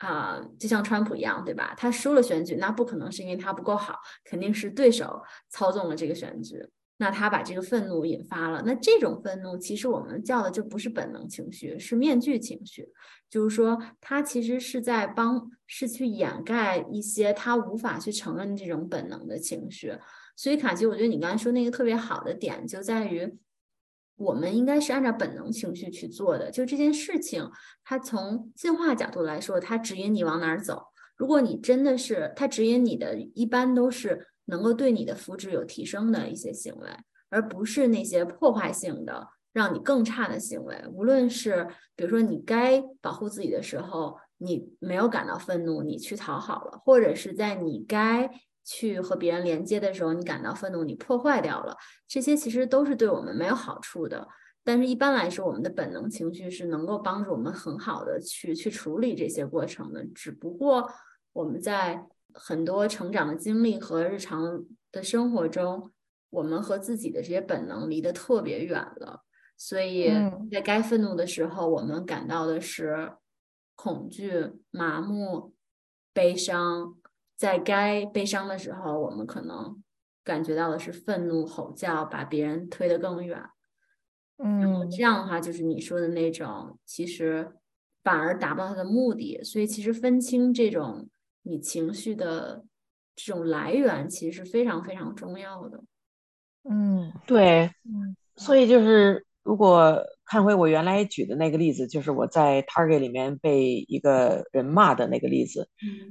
啊、就像川普一样，对吧？他输了选举，那不可能是因为他不够好，肯定是对手操纵了这个选举。那他把这个愤怒引发了，那这种愤怒其实我们叫的就不是本能情绪，是面具情绪。就是说，他其实是在帮，是去掩盖一些他无法去承认这种本能的情绪。所以，卡奇，我觉得你刚才说那个特别好的点就在于。我们应该是按照本能情绪去做的。就这件事情，它从进化角度来说，它指引你往哪儿走。如果你真的是它指引你的，一般都是能够对你的福祉有提升的一些行为，而不是那些破坏性的让你更差的行为。无论是比如说你该保护自己的时候，你没有感到愤怒，你去讨好了，或者是在你该去和别人连接的时候，你感到愤怒，你破坏掉了，这些其实都是对我们没有好处的。但是，一般来说，我们的本能情绪是能够帮助我们很好的去去处理这些过程的。只不过我们在很多成长的经历和日常的生活中，我们和自己的这些本能离得特别远了。所以在该愤怒的时候，我们感到的是恐惧、麻木、悲伤；在该悲伤的时候，我们可能感觉到的是愤怒、吼叫，把别人推得更远。嗯，这样的话就是你说的那种，其实反而达不到他的目的。所以其实分清这种你情绪的这种来源，其实是非常非常重要的。嗯，对，嗯，所以就是如果看回我原来举的那个例子，就是我在 Target 里面被一个人骂的那个例子，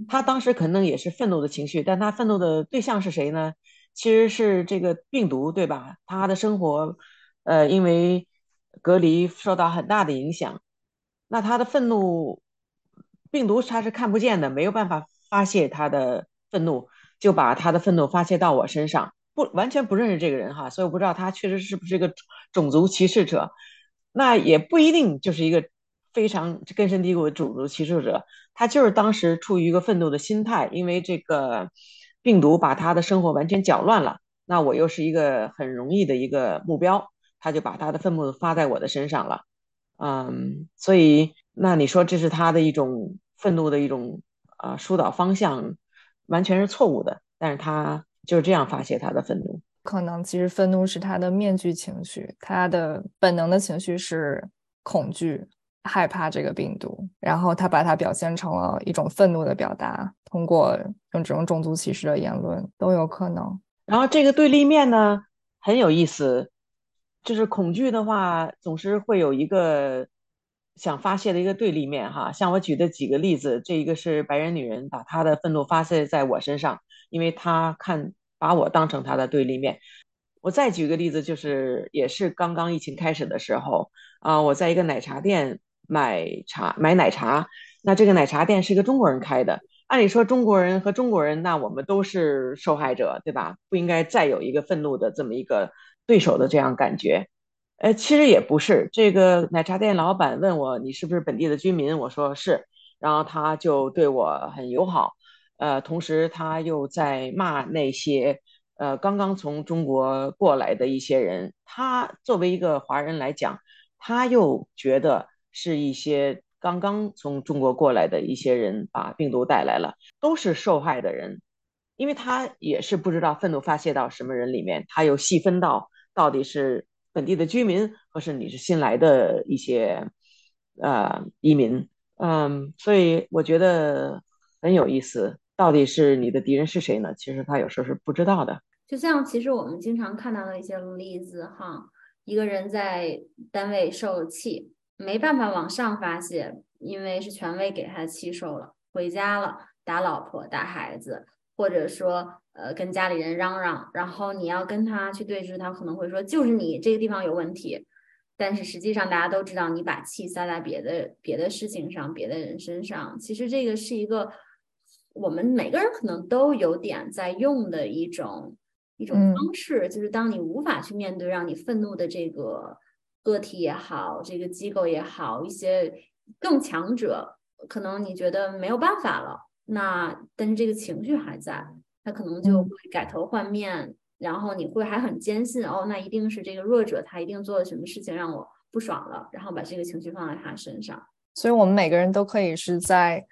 他当时可能也是愤怒的情绪，但他愤怒的对象是谁呢？其实是这个病毒，对吧？他的生活。呃，因为隔离受到很大的影响，那他的愤怒，病毒他是看不见的，没有办法发泄他的愤怒，就把他的愤怒发泄到我身上，不完全不认识这个人哈，所以我不知道他确实是不是一个种族歧视者，那也不一定就是一个非常根深蒂固的种族歧视者，他就是当时处于一个愤怒的心态，因为这个病毒把他的生活完全搅乱了，那我又是一个很容易的一个目标。他就把他的愤怒发在我的身上了，嗯，所以那你说这是他的一种愤怒的一种啊疏导方向，完全是错误的。但是他就是这样发泄他的愤怒。可能其实愤怒是他的面具情绪，他的本能的情绪是恐惧、害怕这个病毒，然后他把它表现成了一种愤怒的表达，通过用这种种族歧视的言论都有可能。然后这个对立面呢很有意思。就是恐惧的话，总是会有一个想发泄的一个对立面哈。像我举的几个例子，这一个是白人女人把她的愤怒发泄在我身上，因为她看把我当成他的对立面。我再举个例子，就是也是刚刚疫情开始的时候啊，我在一个奶茶店买茶买奶茶，那这个奶茶店是一个中国人开的。按理说中国人和中国人，那我们都是受害者，对吧？不应该再有一个愤怒的这么一个。对手的这样感觉，呃，其实也不是。这个奶茶店老板问我你是不是本地的居民，我说是，然后他就对我很友好，呃，同时他又在骂那些呃刚刚从中国过来的一些人。他作为一个华人来讲，他又觉得是一些刚刚从中国过来的一些人把病毒带来了，都是受害的人，因为他也是不知道愤怒发泄到什么人里面，他又细分到。到底是本地的居民，或是你是新来的一些呃移民？嗯，所以我觉得很有意思。到底是你的敌人是谁呢？其实他有时候是不知道的。就像其实我们经常看到的一些例子哈，一个人在单位受气，没办法往上发泄，因为是权威给他气受了，回家了，打老婆打孩子，或者说。呃，跟家里人嚷嚷，然后你要跟他去对峙，他可能会说就是你这个地方有问题，但是实际上大家都知道你把气撒在别的别的事情上，别的人身上。其实这个是一个我们每个人可能都有点在用的一种一种方式，就是当你无法去面对让你愤怒的这个个体也好，这个机构也好，一些更强者，可能你觉得没有办法了，那但是这个情绪还在。他可能就会改头换面，然后你会还很坚信哦，那一定是这个弱者，他一定做了什么事情让我不爽了，然后把这个情绪放在他身上。所以，我们每个人都可以是在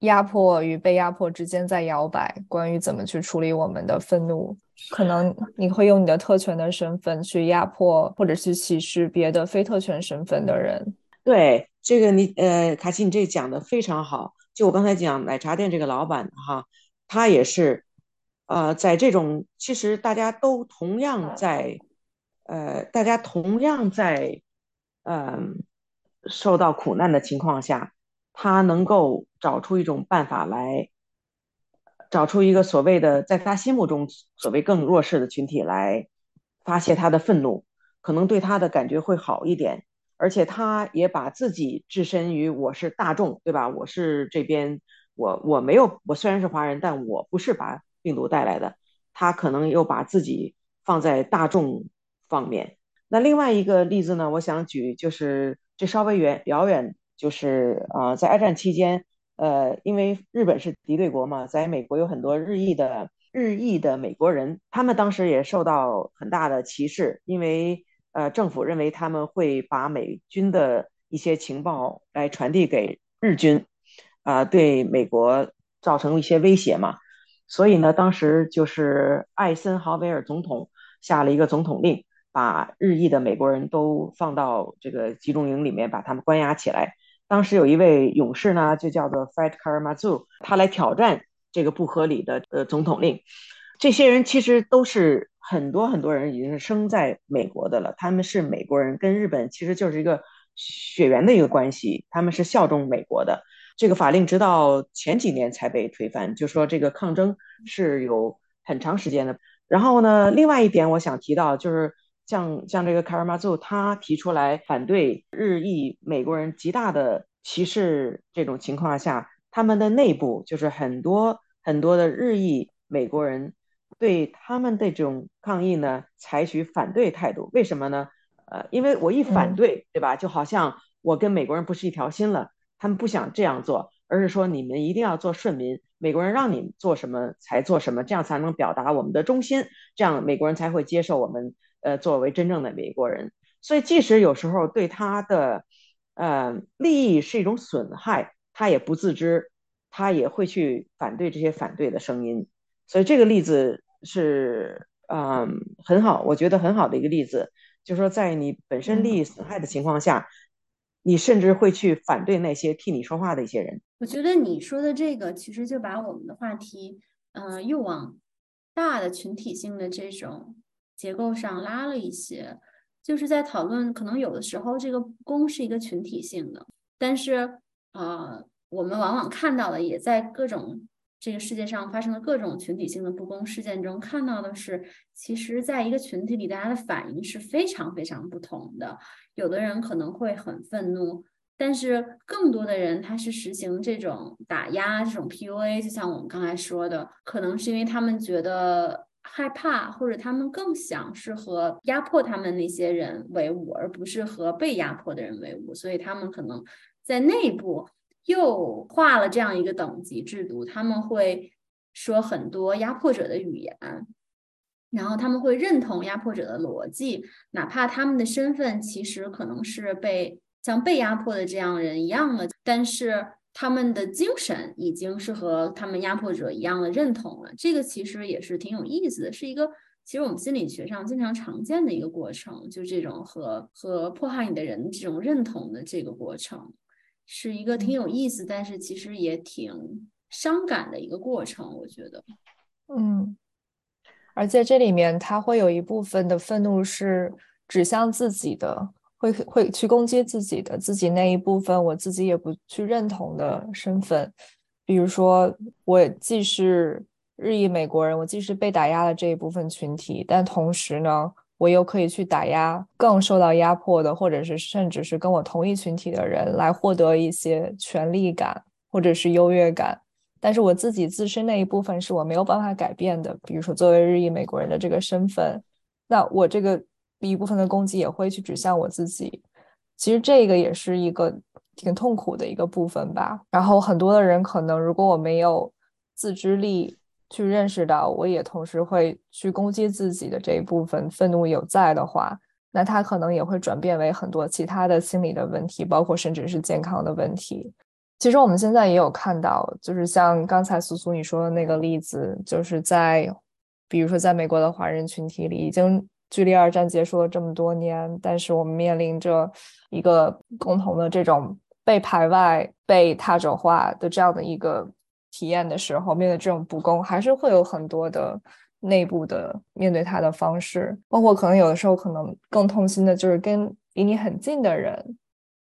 压迫与被压迫之间在摇摆，关于怎么去处理我们的愤怒。可能你会用你的特权的身份去压迫或者去歧视别的非特权身份的人。对这个，你呃，卡西，你这讲的非常好。就我刚才讲奶茶店这个老板哈，他也是。呃，在这种其实大家都同样在，呃，大家同样在，嗯，受到苦难的情况下，他能够找出一种办法来，找出一个所谓的在他心目中所谓更弱势的群体来发泄他的愤怒，可能对他的感觉会好一点。而且他也把自己置身于我是大众，对吧？我是这边，我我没有，我虽然是华人，但我不是把病毒带来的。他可能又把自己放在大众方面。那另外一个例子呢？我想举就是这稍微远遥远，就是啊，在二战期间。呃，因为日本是敌对国嘛，在美国有很多日裔的日裔的美国人，他们当时也受到很大的歧视，因为呃，政府认为他们会把美军的一些情报来传递给日军，啊，对美国造成一些威胁嘛，所以呢，当时就是艾森豪威尔总统下了一个总统令，把日裔的美国人都放到这个集中营里面，把他们关押起来。当时有一位勇士呢，就叫做 Fred Karamazov，他来挑战这个不合理的呃总统令。这些人其实都是很多很多人已经是生在美国的了，他们是美国人，跟日本其实就是一个血缘的一个关系，他们是效忠美国的。这个法令直到前几年才被推翻，就说这个抗争是有很长时间的。然后呢，另外一点我想提到就是。像像这个卡尔马祖，他提出来反对日裔美国人极大的歧视这种情况下，他们的内部就是很多很多的日裔美国人对他们的这种抗议呢，采取反对态度。为什么呢？呃，因为我一反对，对吧？就好像我跟美国人不是一条心了。他们不想这样做，而是说你们一定要做顺民，美国人让你做什么才做什么，这样才能表达我们的忠心，这样美国人才会接受我们。呃，作为真正的美国人，所以即使有时候对他的呃利益是一种损害，他也不自知，他也会去反对这些反对的声音。所以这个例子是嗯很好，我觉得很好的一个例子，就是说在你本身利益损害的情况下，你甚至会去反对那些替你说话的一些人。我觉得你说的这个其实就把我们的话题，嗯，又往大的群体性的这种。结构上拉了一些，就是在讨论，可能有的时候这个不公是一个群体性的，但是呃，我们往往看到的，也在各种这个世界上发生的各种群体性的不公事件中看到的是，其实在一个群体里，大家的反应是非常非常不同的。有的人可能会很愤怒，但是更多的人他是实行这种打压、这种 PUA，就像我们刚才说的，可能是因为他们觉得。害怕，或者他们更想是和压迫他们那些人为伍，而不是和被压迫的人为伍，所以他们可能在内部又画了这样一个等级制度。他们会说很多压迫者的语言，然后他们会认同压迫者的逻辑，哪怕他们的身份其实可能是被像被压迫的这样人一样的，但是。他们的精神已经是和他们压迫者一样的认同了，这个其实也是挺有意思的，是一个其实我们心理学上经常常见的一个过程，就这种和和迫害你的人这种认同的这个过程，是一个挺有意思，但是其实也挺伤感的一个过程，我觉得，嗯，而在这里面，他会有一部分的愤怒是指向自己的。会会去攻击自己的自己那一部分，我自己也不去认同的身份，比如说我既是日裔美国人，我既是被打压的这一部分群体，但同时呢，我又可以去打压更受到压迫的，或者是甚至是跟我同一群体的人，来获得一些权利感或者是优越感。但是我自己自身那一部分是我没有办法改变的，比如说作为日裔美国人的这个身份，那我这个。一部分的攻击也会去指向我自己，其实这个也是一个挺痛苦的一个部分吧。然后很多的人可能，如果我没有自知力去认识到，我也同时会去攻击自己的这一部分愤怒有在的话，那他可能也会转变为很多其他的心理的问题，包括甚至是健康的问题。其实我们现在也有看到，就是像刚才苏苏你说的那个例子，就是在比如说在美国的华人群体里已经。距离二战结束了这么多年，但是我们面临着一个共同的这种被排外、被他者化的这样的一个体验的时候，面对这种不公，还是会有很多的内部的面对他的方式，包括可能有的时候可能更痛心的就是跟离你很近的人，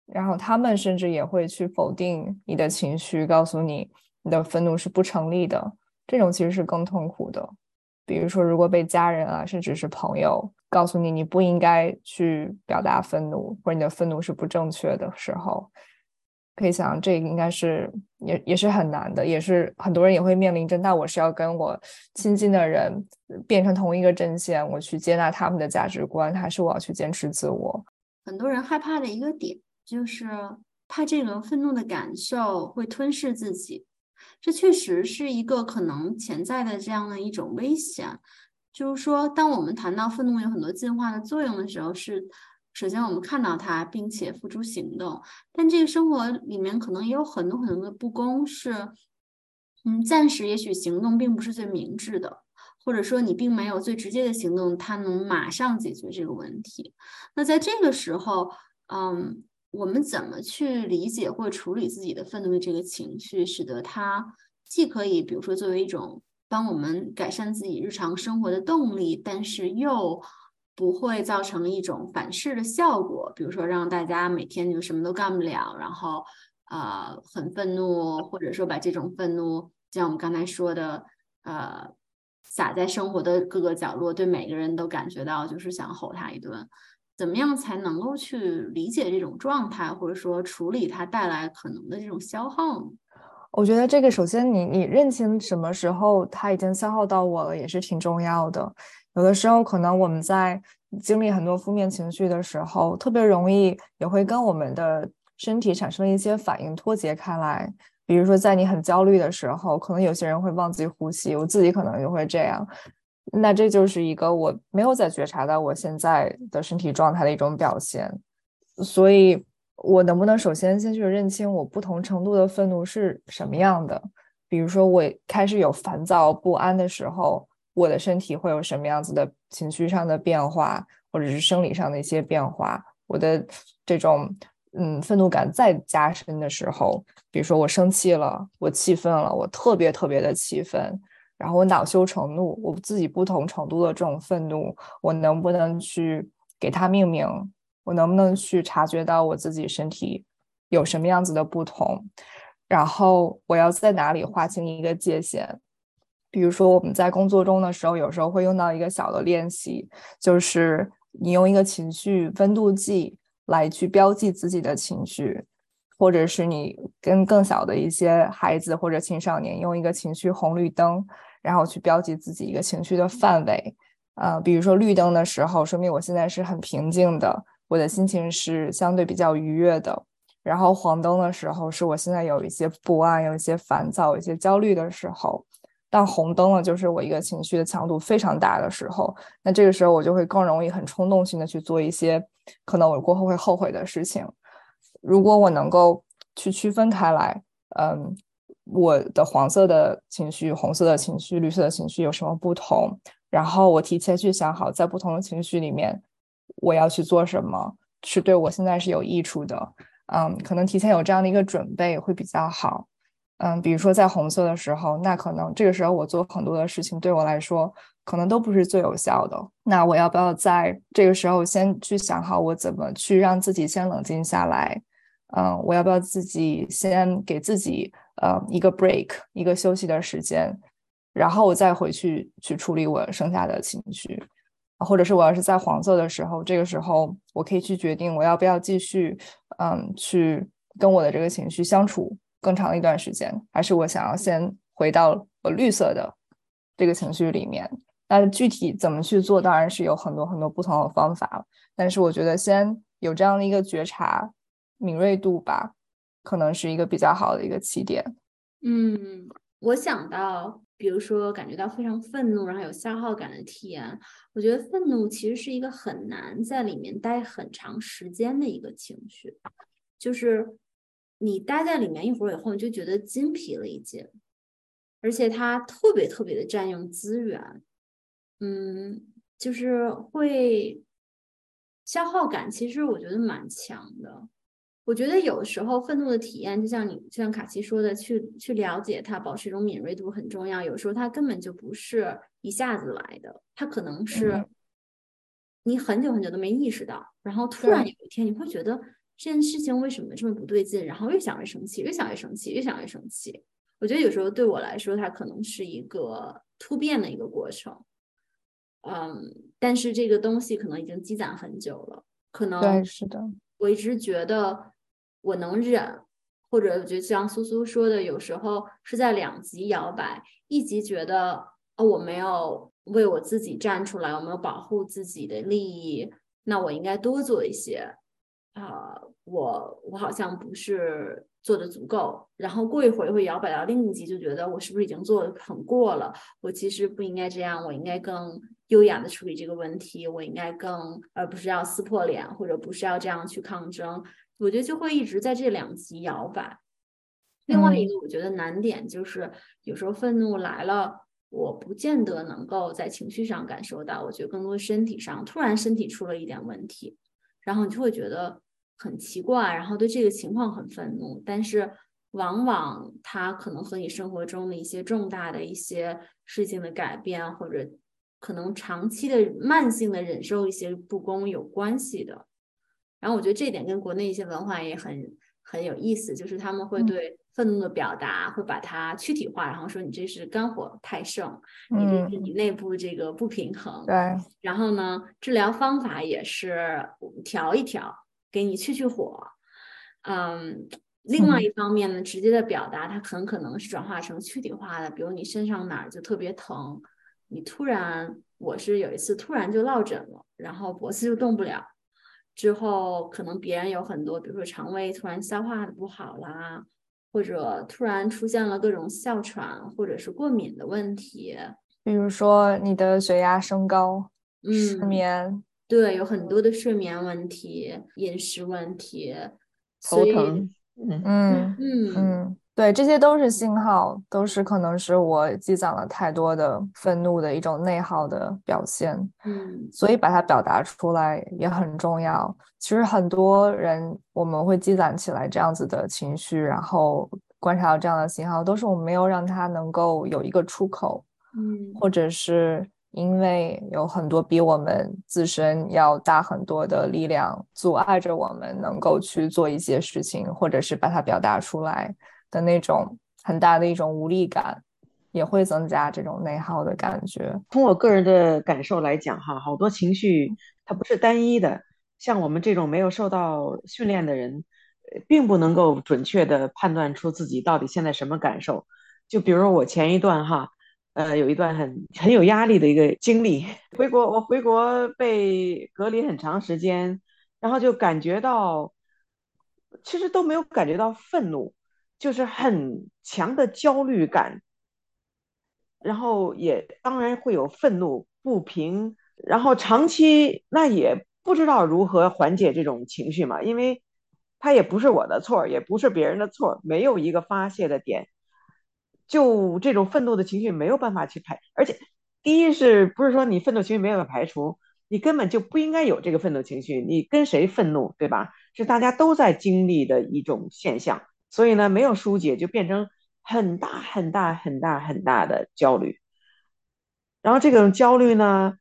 然后他们甚至也会去否定你的情绪，告诉你你的愤怒是不成立的。这种其实是更痛苦的。比如说，如果被家人啊，甚至是朋友告诉你你不应该去表达愤怒，或者你的愤怒是不正确的时候，可以想，这应该是也也是很难的，也是很多人也会面临着。那我是要跟我亲近的人变成同一个阵线，我去接纳他们的价值观，还是我要去坚持自我？很多人害怕的一个点就是怕这个愤怒的感受会吞噬自己。这确实是一个可能潜在的这样的一种危险，就是说，当我们谈到愤怒有很多进化的作用的时候，是首先我们看到它，并且付诸行动。但这个生活里面可能也有很多很多的不公，是嗯，暂时也许行动并不是最明智的，或者说你并没有最直接的行动，它能马上解决这个问题。那在这个时候，嗯。我们怎么去理解或处理自己的愤怒的这个情绪，使得它既可以，比如说作为一种帮我们改善自己日常生活的动力，但是又不会造成一种反噬的效果，比如说让大家每天就什么都干不了，然后呃很愤怒，或者说把这种愤怒，像我们刚才说的，呃撒在生活的各个角落，对每个人都感觉到就是想吼他一顿。怎么样才能够去理解这种状态，或者说处理它带来可能的这种消耗呢？我觉得这个首先你你认清什么时候它已经消耗到我了，也是挺重要的。有的时候可能我们在经历很多负面情绪的时候，特别容易也会跟我们的身体产生一些反应脱节开来。比如说在你很焦虑的时候，可能有些人会忘记呼吸，我自己可能也会这样。那这就是一个我没有在觉察到我现在的身体状态的一种表现，所以我能不能首先先去认清我不同程度的愤怒是什么样的？比如说我开始有烦躁不安的时候，我的身体会有什么样子的情绪上的变化，或者是生理上的一些变化？我的这种嗯愤怒感再加深的时候，比如说我生气了，我气愤了，我特别特别的气愤。然后我恼羞成怒，我自己不同程度的这种愤怒，我能不能去给它命名？我能不能去察觉到我自己身体有什么样子的不同？然后我要在哪里划清一个界限？比如说我们在工作中的时候，有时候会用到一个小的练习，就是你用一个情绪温度计来去标记自己的情绪。或者是你跟更小的一些孩子或者青少年用一个情绪红绿灯，然后去标记自己一个情绪的范围。呃，比如说绿灯的时候，说明我现在是很平静的，我的心情是相对比较愉悦的。然后黄灯的时候，是我现在有一些不安、有一些烦躁、有一些焦虑的时候。但红灯了，就是我一个情绪的强度非常大的时候。那这个时候我就会更容易很冲动性的去做一些可能我过后会后悔的事情。如果我能够去区分开来，嗯，我的黄色的情绪、红色的情绪、绿色的情绪有什么不同？然后我提前去想好，在不同的情绪里面，我要去做什么，是对我现在是有益处的。嗯，可能提前有这样的一个准备会比较好。嗯，比如说在红色的时候，那可能这个时候我做很多的事情对我来说可能都不是最有效的。那我要不要在这个时候先去想好，我怎么去让自己先冷静下来？嗯，我要不要自己先给自己呃一个 break，一个休息的时间，然后我再回去去处理我剩下的情绪，或者是我要是在黄色的时候，这个时候我可以去决定我要不要继续嗯去跟我的这个情绪相处更长的一段时间，还是我想要先回到我绿色的这个情绪里面。那具体怎么去做，当然是有很多很多不同的方法，但是我觉得先有这样的一个觉察。敏锐度吧，可能是一个比较好的一个起点。嗯，我想到，比如说感觉到非常愤怒，然后有消耗感的体验。我觉得愤怒其实是一个很难在里面待很长时间的一个情绪，就是你待在里面一会儿以后，你就觉得筋疲力尽，而且它特别特别的占用资源。嗯，就是会消耗感，其实我觉得蛮强的。我觉得有时候愤怒的体验，就像你，就像卡奇说的，去去了解它，保持一种敏锐度很重要。有时候它根本就不是一下子来的，它可能是你很久很久都没意识到，然后突然有一天你会觉得这件事情为什么这么不对劲，然后越想越生气，越想越生气，越想越生气。我觉得有时候对我来说，它可能是一个突变的一个过程。嗯，但是这个东西可能已经积攒很久了，可能对，是的，我一直觉得我能忍，或者我觉得像苏苏说的，有时候是在两极摇摆，一极觉得哦，我没有为我自己站出来，我没有保护自己的利益，那我应该多做一些。啊，我我好像不是做的足够，然后过一会儿会摇摆到另一极，就觉得我是不是已经做的很过了？我其实不应该这样，我应该更优雅的处理这个问题，我应该更而不是要撕破脸，或者不是要这样去抗争。我觉得就会一直在这两极摇摆。另外一个，我觉得难点就是有时候愤怒来了，我不见得能够在情绪上感受到，我觉得更多身体上，突然身体出了一点问题，然后你就会觉得。很奇怪，然后对这个情况很愤怒，但是往往它可能和你生活中的一些重大的一些事情的改变，或者可能长期的慢性的忍受一些不公有关系的。然后我觉得这点跟国内一些文化也很很有意思，就是他们会对愤怒的表达会把它躯体化，然后说你这是肝火太盛，你这是你内部这个不平衡。对。然后呢，治疗方法也是调一调。给你去去火，嗯，另外一方面呢，直接的表达它很可能是转化成躯体化的，比如你身上哪儿就特别疼，你突然，我是有一次突然就落枕了，然后脖子就动不了，之后可能别人有很多，比如说肠胃突然消化的不好啦，或者突然出现了各种哮喘或者是过敏的问题，比如说你的血压升高，失眠。对，有很多的睡眠问题、饮食问题、头疼，嗯嗯嗯，对，这些都是信号，都是可能是我积攒了太多的愤怒的一种内耗的表现。嗯，所以把它表达出来也很重要。其实很多人我们会积攒起来这样子的情绪，然后观察到这样的信号，都是我们没有让它能够有一个出口，嗯，或者是。因为有很多比我们自身要大很多的力量阻碍着我们能够去做一些事情，或者是把它表达出来的那种很大的一种无力感，也会增加这种内耗的感觉。从我个人的感受来讲，哈，好多情绪它不是单一的，像我们这种没有受到训练的人，并不能够准确的判断出自己到底现在什么感受。就比如我前一段哈。呃，有一段很很有压力的一个经历。回国，我回国被隔离很长时间，然后就感觉到，其实都没有感觉到愤怒，就是很强的焦虑感，然后也当然会有愤怒不平，然后长期那也不知道如何缓解这种情绪嘛，因为它也不是我的错，也不是别人的错，没有一个发泄的点。就这种愤怒的情绪没有办法去排，而且第一是不是说你愤怒情绪没有排除，你根本就不应该有这个愤怒情绪，你跟谁愤怒，对吧？是大家都在经历的一种现象，所以呢，没有疏解就变成很大很大很大很大的焦虑，然后这种焦虑呢，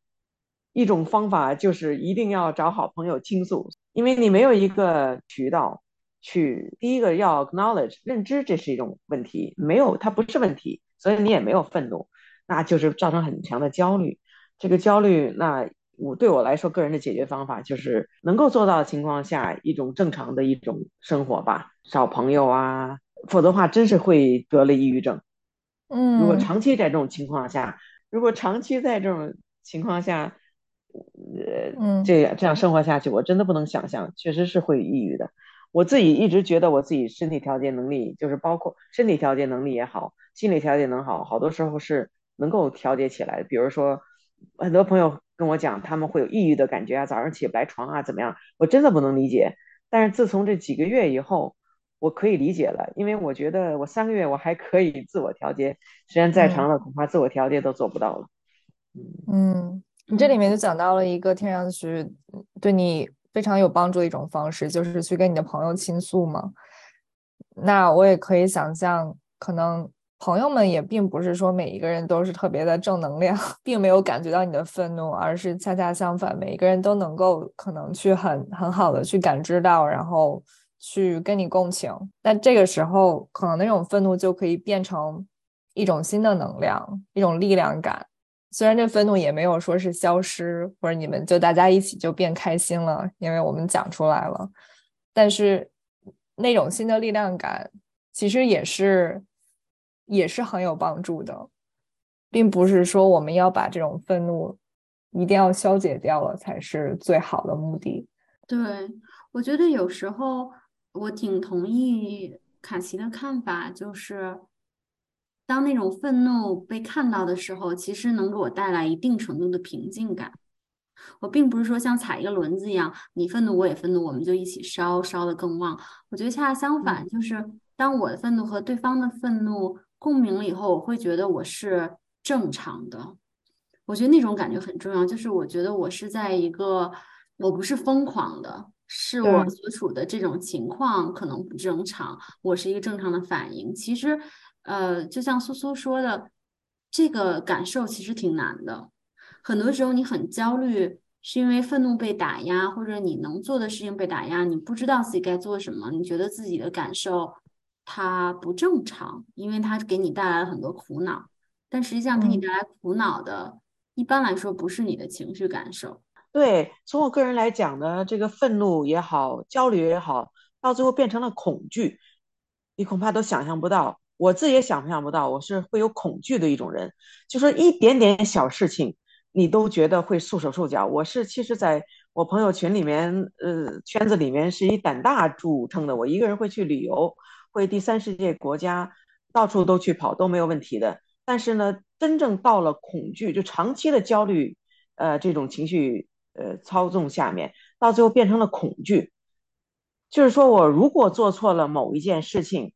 一种方法就是一定要找好朋友倾诉，因为你没有一个渠道。去第一个要 acknowledge 认知，这是一种问题，没有它不是问题，所以你也没有愤怒，那就是造成很强的焦虑。这个焦虑，那我对我来说，个人的解决方法就是能够做到的情况下，一种正常的一种生活吧，找朋友啊，否则的话真是会得了抑郁症。嗯，如果长期在这种情况下，如果长期在这种情况下，呃，这样这样生活下去，我真的不能想象，确实是会抑郁的。我自己一直觉得我自己身体调节能力，就是包括身体调节能力也好，心理调节能好，好多时候是能够调节起来的。比如说，很多朋友跟我讲，他们会有抑郁的感觉啊，早上起不来床啊，怎么样？我真的不能理解。但是自从这几个月以后，我可以理解了，因为我觉得我三个月我还可以自我调节，时间再长了，恐怕自我调节都做不到了。嗯，你这里面就讲到了一个听上去对你。非常有帮助的一种方式，就是去跟你的朋友倾诉嘛。那我也可以想象，可能朋友们也并不是说每一个人都是特别的正能量，并没有感觉到你的愤怒，而是恰恰相反，每一个人都能够可能去很很好的去感知到，然后去跟你共情。但这个时候，可能那种愤怒就可以变成一种新的能量，一种力量感。虽然这愤怒也没有说是消失，或者你们就大家一起就变开心了，因为我们讲出来了。但是那种新的力量感，其实也是也是很有帮助的，并不是说我们要把这种愤怒一定要消解掉了才是最好的目的。对，我觉得有时候我挺同意卡奇的看法，就是。当那种愤怒被看到的时候，其实能给我带来一定程度的平静感。我并不是说像踩一个轮子一样，你愤怒我也愤怒，我们就一起烧，烧得更旺。我觉得恰恰相反，就是当我的愤怒和对方的愤怒共鸣了以后，我会觉得我是正常的。我觉得那种感觉很重要，就是我觉得我是在一个，我不是疯狂的，是我所处的这种情况可能不正常，我是一个正常的反应。其实。呃，就像苏苏说的，这个感受其实挺难的。很多时候你很焦虑，是因为愤怒被打压，或者你能做的事情被打压，你不知道自己该做什么，你觉得自己的感受它不正常，因为它给你带来了很多苦恼。但实际上给你带来苦恼的，一般来说不是你的情绪感受。对，从我个人来讲呢，这个愤怒也好，焦虑也好，到最后变成了恐惧，你恐怕都想象不到。我自己也想象不到，我是会有恐惧的一种人，就说一点点小事情，你都觉得会束手束脚。我是其实在我朋友群里面，呃，圈子里面是以胆大著称的。我一个人会去旅游，会第三世界国家到处都去跑都没有问题的。但是呢，真正到了恐惧，就长期的焦虑，呃，这种情绪呃操纵下面，到最后变成了恐惧，就是说我如果做错了某一件事情。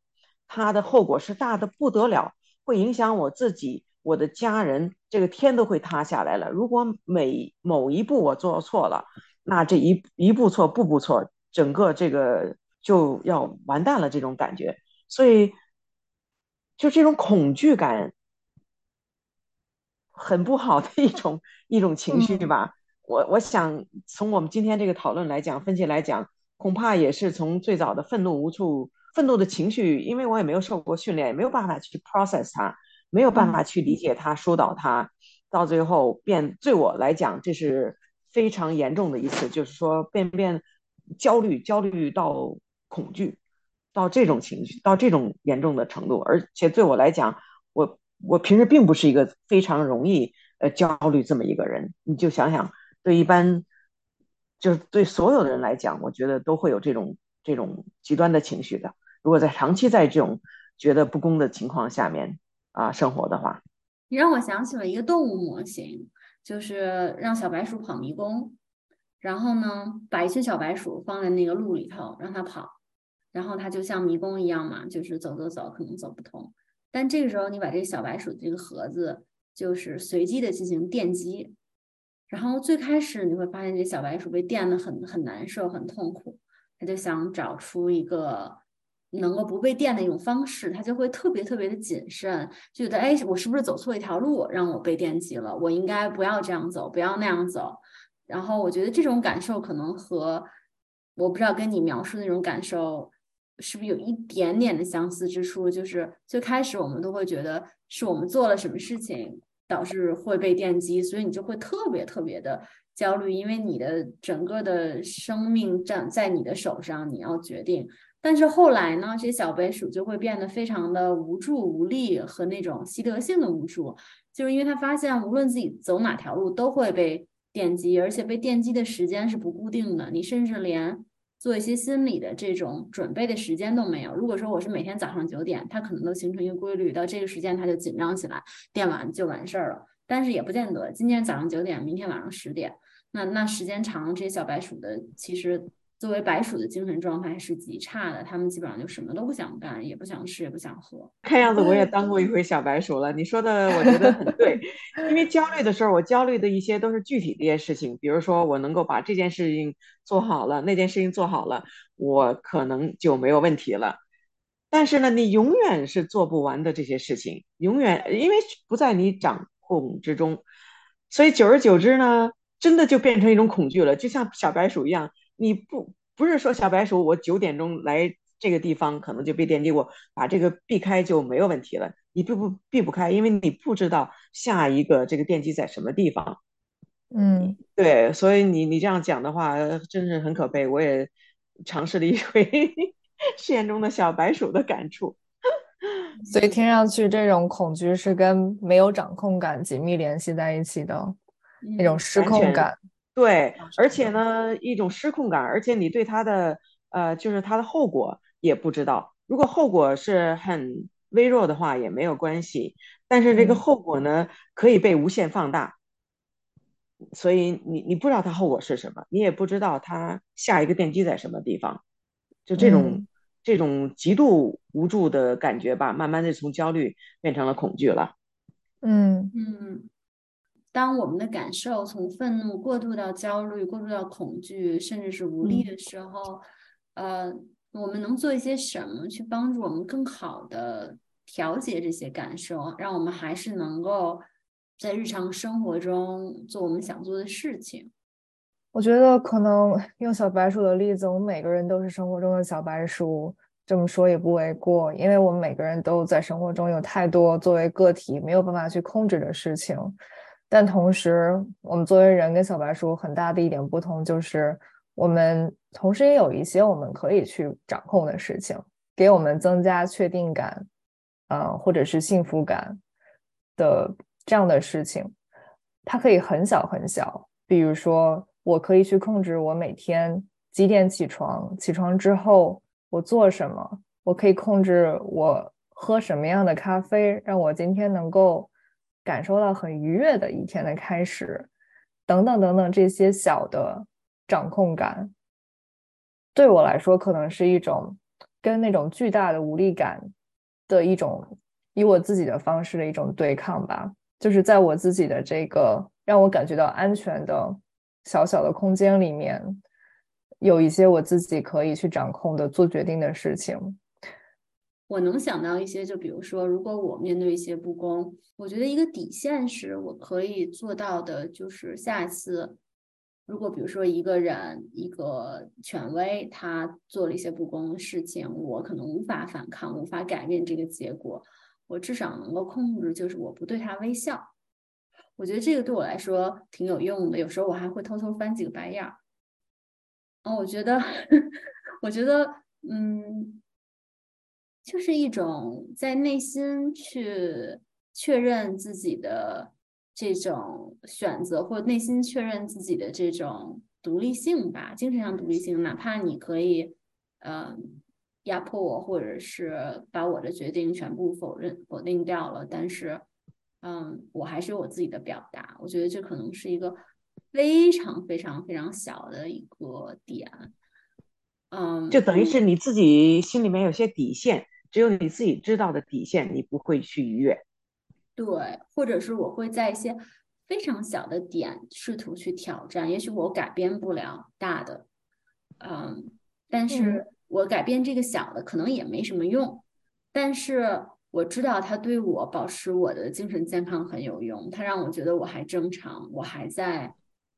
它的后果是大的不得了，会影响我自己、我的家人，这个天都会塌下来了。如果每某一步我做错了，那这一一步错，步步错，整个这个就要完蛋了。这种感觉，所以就这种恐惧感，很不好的一种一种情绪吧。我我想从我们今天这个讨论来讲，分析来讲，恐怕也是从最早的愤怒无处。愤怒的情绪，因为我也没有受过训练，也没有办法去 process 它，没有办法去理解它、疏导它，到最后变，对我来讲，这是非常严重的一次，就是说变变焦虑，焦虑到恐惧，到这种情绪，到这种严重的程度，而且对我来讲，我我平时并不是一个非常容易呃焦虑这么一个人，你就想想，对一般就是对所有的人来讲，我觉得都会有这种这种极端的情绪的。如果在长期在这种觉得不公的情况下面啊生活的话，你让我想起了一个动物模型，就是让小白鼠跑迷宫，然后呢把一群小白鼠放在那个路里头让它跑，然后它就像迷宫一样嘛，就是走走走可能走不通，但这个时候你把这个小白鼠这个盒子就是随机的进行电击，然后最开始你会发现这小白鼠被电的很很难受很痛苦，它就想找出一个。能够不被电的一种方式，他就会特别特别的谨慎，就觉得哎，我是不是走错一条路，让我被电击了？我应该不要这样走，不要那样走。然后我觉得这种感受可能和我不知道跟你描述那种感受是不是有一点点的相似之处？就是最开始我们都会觉得是我们做了什么事情导致会被电击，所以你就会特别特别的焦虑，因为你的整个的生命站在你的手上，你要决定。但是后来呢，这些小白鼠就会变得非常的无助、无力和那种习得性的无助，就是因为他发现无论自己走哪条路都会被电击，而且被电击的时间是不固定的，你甚至连做一些心理的这种准备的时间都没有。如果说我是每天早上九点，它可能都形成一个规律，到这个时间它就紧张起来，电完就完事儿了。但是也不见得，今天早上九点，明天晚上十点，那那时间长，这些小白鼠的其实。作为白鼠的精神状态是极差的，他们基本上就什么都不想干，也不想吃，也不想喝。看样子我也当过一回小白鼠了。你说的我觉得很对，因为焦虑的时候，我焦虑的一些都是具体的一些事情，比如说我能够把这件事情做好了，那件事情做好了，我可能就没有问题了。但是呢，你永远是做不完的这些事情，永远因为不在你掌控之中，所以久而久之呢，真的就变成一种恐惧了，就像小白鼠一样。你不不是说小白鼠我九点钟来这个地方可能就被电击，我把这个避开就没有问题了。你避不避不开，因为你不知道下一个这个电击在什么地方。嗯，对，所以你你这样讲的话，真是很可悲。我也尝试了一回实验中的小白鼠的感触。所以听上去这种恐惧是跟没有掌控感紧密联系在一起的，那种失控感。对，而且呢，一种失控感，而且你对它的呃，就是它的后果也不知道。如果后果是很微弱的话，也没有关系。但是这个后果呢，可以被无限放大。所以你你不知道它后果是什么，你也不知道它下一个电击在什么地方，就这种这种极度无助的感觉吧，慢慢的从焦虑变成了恐惧了。嗯嗯，当我们的感受从愤怒过渡到焦虑，过渡到恐惧，甚至是无力的时候，呃，我们能做一些什么去帮助我们更好的调节这些感受，让我们还是能够。在日常生活中做我们想做的事情，我觉得可能用小白鼠的例子，我们每个人都是生活中的小白鼠，这么说也不为过，因为我们每个人都在生活中有太多作为个体没有办法去控制的事情。但同时，我们作为人跟小白鼠很大的一点不同，就是我们同时也有一些我们可以去掌控的事情，给我们增加确定感，嗯，或者是幸福感的。这样的事情，它可以很小很小。比如说，我可以去控制我每天几点起床，起床之后我做什么，我可以控制我喝什么样的咖啡，让我今天能够感受到很愉悦的一天的开始，等等等等这些小的掌控感，对我来说可能是一种跟那种巨大的无力感的一种以我自己的方式的一种对抗吧。就是在我自己的这个让我感觉到安全的小小的空间里面，有一些我自己可以去掌控的做决定的事情。我能想到一些，就比如说，如果我面对一些不公，我觉得一个底线是我可以做到的，就是下一次，如果比如说一个人一个权威他做了一些不公的事情，我可能无法反抗，无法改变这个结果。我至少能够控制，就是我不对他微笑。我觉得这个对我来说挺有用的。有时候我还会偷偷翻几个白眼儿。哦，我觉得，我觉得，嗯，就是一种在内心去确认自己的这种选择，或内心确认自己的这种独立性吧，精神上独立性。哪怕你可以，嗯。压迫我，或者是把我的决定全部否认、否定掉了。但是，嗯，我还是有我自己的表达。我觉得这可能是一个非常、非常、非常小的一个点。嗯，就等于是你自己心里面有些底线，只有你自己知道的底线，你不会去逾越。对，或者是我会在一些非常小的点试图去挑战。也许我改变不了大的，嗯，但是。我改变这个小的可能也没什么用，但是我知道它对我保持我的精神健康很有用。它让我觉得我还正常，我还在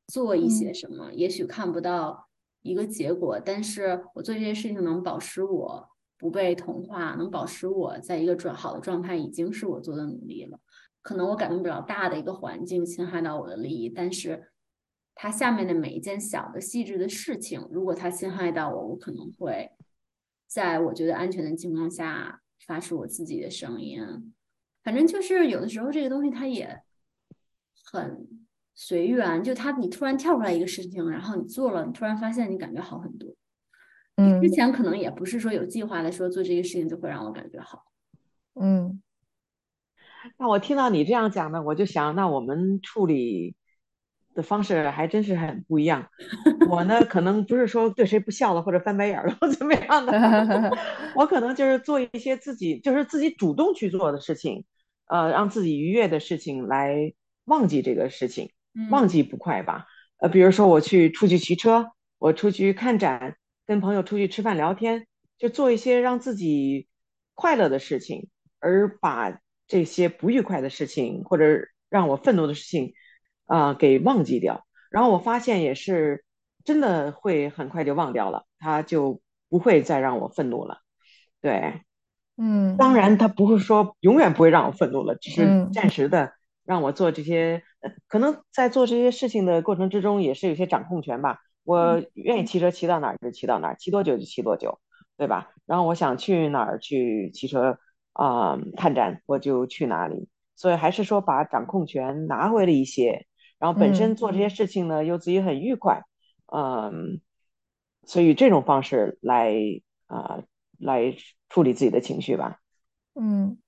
做一些什么。也许看不到一个结果，但是我做这些事情能保持我不被同化，能保持我在一个转好的状态，已经是我做的努力了。可能我改变不了大的一个环境侵害到我的利益，但是它下面的每一件小的细致的事情，如果它侵害到我，我可能会。在我觉得安全的情况下，发出我自己的声音。反正就是有的时候这个东西它也很随缘，就它你突然跳出来一个事情，然后你做了，你突然发现你感觉好很多。嗯，之前可能也不是说有计划的说做这个事情就会让我感觉好。嗯，那我听到你这样讲呢，我就想，那我们处理。的方式还真是很不一样。我呢，可能不是说对谁不笑了或者翻白眼了或怎么样的，我可能就是做一些自己就是自己主动去做的事情，呃，让自己愉悦的事情来忘记这个事情，忘记不快吧。呃，比如说我去出去骑车，我出去看展，跟朋友出去吃饭聊天，就做一些让自己快乐的事情，而把这些不愉快的事情或者让我愤怒的事情。啊，给忘记掉。然后我发现也是，真的会很快就忘掉了，他就不会再让我愤怒了。对，嗯，当然他不会说永远不会让我愤怒了，只是嗯暂时的让我做这些，呃可能在做这些事情的过程之中也是有些掌控权吧。我愿意骑车骑到哪儿就骑到哪儿，骑多久就骑多久，对吧？然后我想去哪儿去骑车啊、看展，我就去哪里。所以还是说把掌控权拿回了一些，然后本嗯身做这些事情呢又自己很愉快，嗯，所以这种方式来啊、来处理自己的情绪吧。嗯，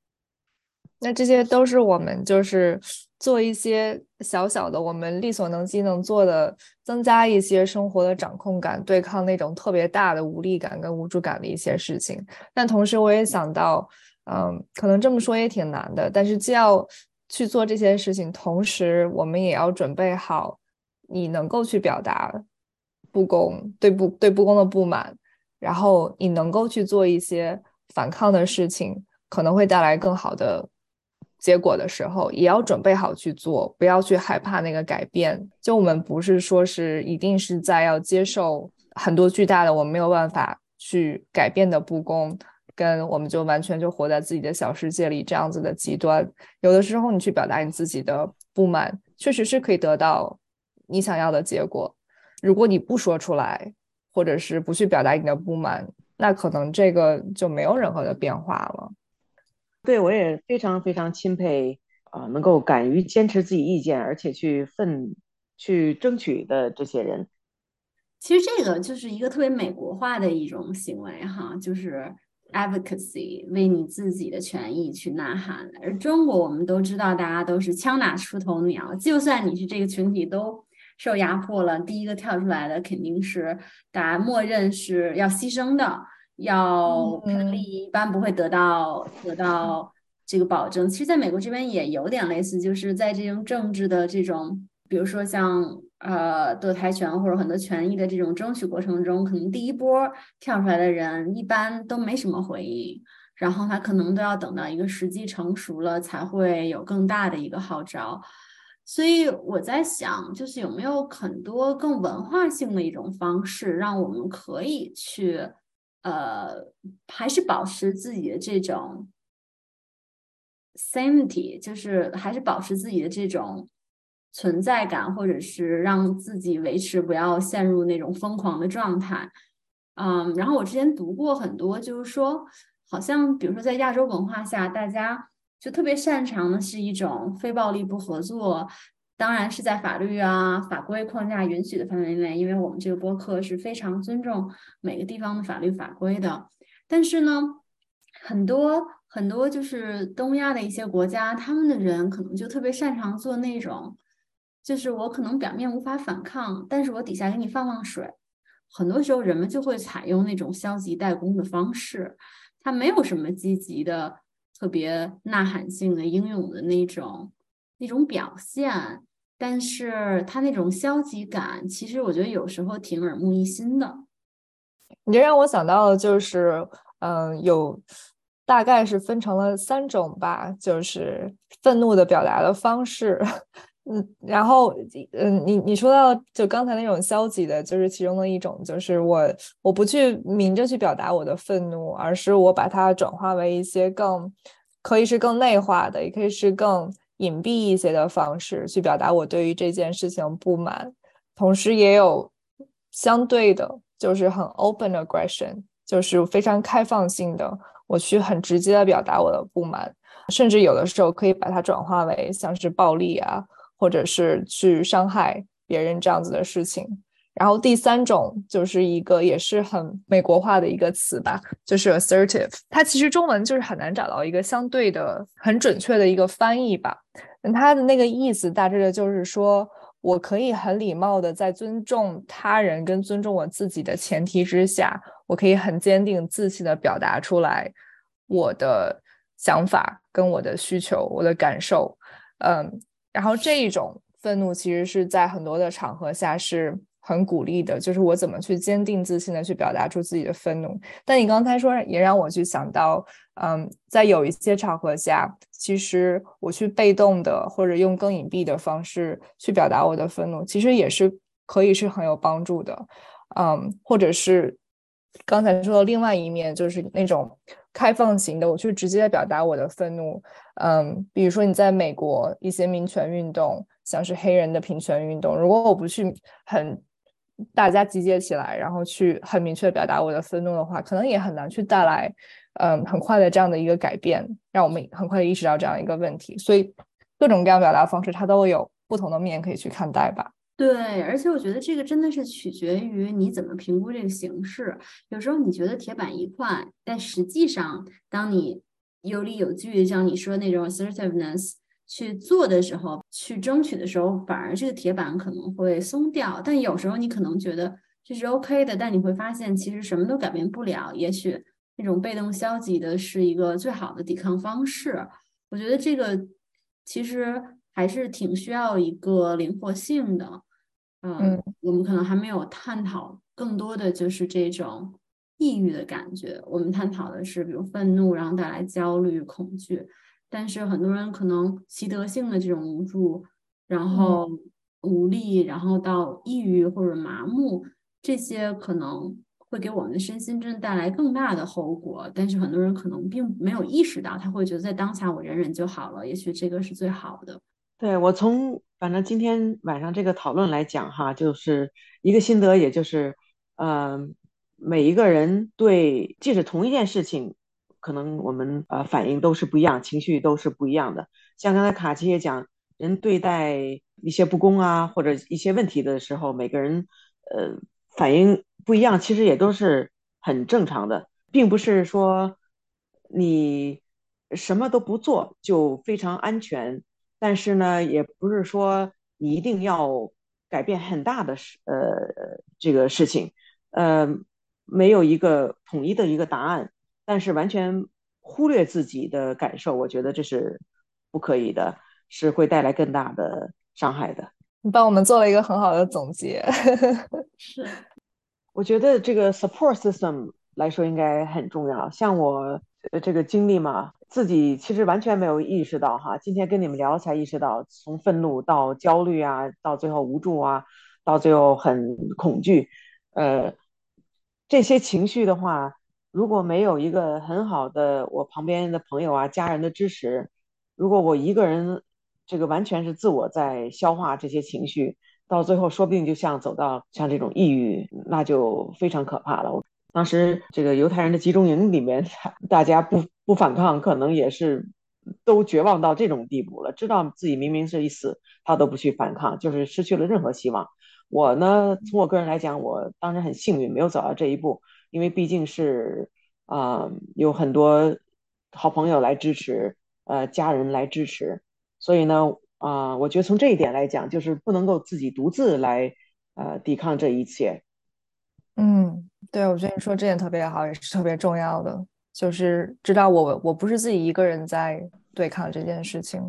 那这些都是我们就是做一些小小的，我们力所能及能做的，增加一些生活的掌控感，对抗那种特别大的无力感跟无助感的一些事情。但同时，我也想到，嗯，可能这么说也挺难的，但是既要去做这些事情，同时我们也要准备好，你能够去表达不公，对不对不公的不满，然后你能够去做一些反抗的事情，可能会带来更好的结果的时候，也要准备好去做，不要去害怕那个改变。就我们不是说是一定是在要接受很多巨大的我们没有办法去改变的不公，跟我们就完全就活在自己的小世界里这样子的极端。有的时候你去表达你自己的不满，确实是可以得到你想要的结果。如果你不说出来，或者是不去表达你的不满，那可能这个就没有任何的变化了。对我也非常非常钦佩啊、能够敢于坚持自己意见，而且去奋去争取的这些人。其实这个就是一个特别美国化的一种行为哈，就是 advocacy，为你自己的权益去呐喊。而中国我们都知道，大家都是枪打出头鸟，就算你是这个群体都受压迫了，第一个跳出来的肯定是大家默认是要牺牲的，要一般不会得到得到这个保证。其实，在美国这边也有点类似，就是在这种政治的这种，比如说像呃堕胎权或者很多权益的这种争取过程中，可能第一波跳出来的人一般都没什么回应，然后他可能都要等到一个时机成熟了，才会有更大的一个号召。所以我在想，就是有没有很多更文化性的一种方式，让我们可以去，呃，还是保持自己的这种 sanity，就是还是保持自己的这种存在感，或者是让自己维持不要陷入那种疯狂的状态。嗯，然后我之前读过很多，就是说，好像比如说在亚洲文化下，大家就特别擅长的是一种非暴力不合作，当然是在法律啊、法规框架允许的范围内，因为我们这个播客是非常尊重每个地方的法律法规的。但是呢，很多很多就是东亚的一些国家，他们的人可能就特别擅长做那种，就是我可能表面无法反抗，但是我底下给你放放水。很多时候，人们就会采用那种消极怠工的方式，它没有什么积极的、特别呐喊性的、英勇的那种那种表现，但是他那种消极感，其实我觉得有时候挺耳目一新的。你这让我想到的就是，嗯，有大概是分成了三种吧，就是愤怒的表达的方式。嗯，然后，嗯，你你说到就刚才那种消极的，就是其中的一种，就是我我不去明着去表达我的愤怒，而是我把它转化为一些更可以是更内化的，也可以是更隐蔽一些的方式去表达我对于这件事情不满，同时也有相对的，就是很 open aggression，就是非常开放性的，我去很直接的表达我的不满，甚至有的时候可以把它转化为像是暴力啊。或者是去伤害别人这样子的事情，然后第三种就是一个也是很美国化的一个词吧，就是 assertive。它其实中文就是很难找到一个相对的很准确的一个翻译吧。它的那个意思大致的就是说，我可以很礼貌的在尊重他人跟尊重我自己的前提之下，我可以很坚定自信的表达出来我的想法跟我的需求、我的感受，嗯。然后这一种愤怒其实是在很多的场合下是很鼓励的，就是我怎么去坚定自信的去表达出自己的愤怒。但你刚才说也让我去想到，嗯，在有一些场合下，其实我去被动的或者用更隐蔽的方式去表达我的愤怒，其实也是可以是很有帮助的。嗯，或者是刚才说的另外一面，就是那种开放型的，我去直接表达我的愤怒。嗯，比如说你在美国一些民权运动，像是黑人的平权运动，如果我不去很大家集结起来，然后去很明确表达我的愤怒的话，可能也很难去带来嗯很快的这样的一个改变，让我们很快意识到这样一个问题。所以各种各样表达方式，它都有不同的面可以去看待吧。对，而且我觉得这个真的是取决于你怎么评估这个形式。有时候你觉得铁板一块，但实际上，当你有理有据，像你说那种 assertiveness 去做的时候，去争取的时候，反而这个铁板可能会松掉。但有时候你可能觉得这是 OK 的，但你会发现其实什么都改变不了。也许那种被动消极的是一个最好的抵抗方式。我觉得这个其实还是挺需要一个灵活性的。嗯，我们可能还没有探讨更多的就是这种抑郁的感觉。我们探讨的是，比如愤怒，然后带来焦虑、恐惧。但是很多人可能习得性的这种无助，然后无力，然后到抑郁或者麻木，这些可能会给我们的身心真带来更大的后果。但是很多人可能并没有意识到，他会觉得在当下我忍忍就好了，也许这个是最好的。对我从反正今天晚上这个讨论来讲哈，就是一个心得，也就是，呃，每一个人对即使同一件事情，可能我们呃反应都是不一样，情绪都是不一样的。像刚才卡奇也讲，人对待一些不公啊或者一些问题的时候，每个人呃反应不一样，其实也都是很正常的，并不是说你什么都不做就非常安全。但是呢，也不是说你一定要改变很大的事，呃，这个事情，呃，没有一个统一的一个答案。但是完全忽略自己的感受，我觉得这是不可以的，是会带来更大的伤害的。你帮我们做了一个很好的总结。是，我觉得这个 support system 来说应该很重要。像我这个经历嘛。自己其实完全没有意识到哈，今天跟你们聊才意识到，从愤怒到焦虑啊，到最后无助啊，到最后很恐惧，呃，这些情绪的话，如果没有一个很好的我旁边的朋友啊、家人的支持，如果我一个人这个完全是自我在消化这些情绪，到最后说不定就像走到像这种抑郁，那就非常可怕了。当时这个犹太人的集中营里面，大家不不反抗，可能也是都绝望到这种地步了。知道自己明明是一死，他都不去反抗，就是失去了任何希望。我呢，从我个人来讲，我当时很幸运，没有走到这一步，因为毕竟是啊，有很多好朋友来支持，呃，家人来支持，所以呢，啊，我觉得从这一点来讲，就是不能够自己独自来呃抵抗这一切。嗯。对，我觉得你说这点特别好，也是特别重要的，就是知道我我不是自己一个人在对抗这件事情，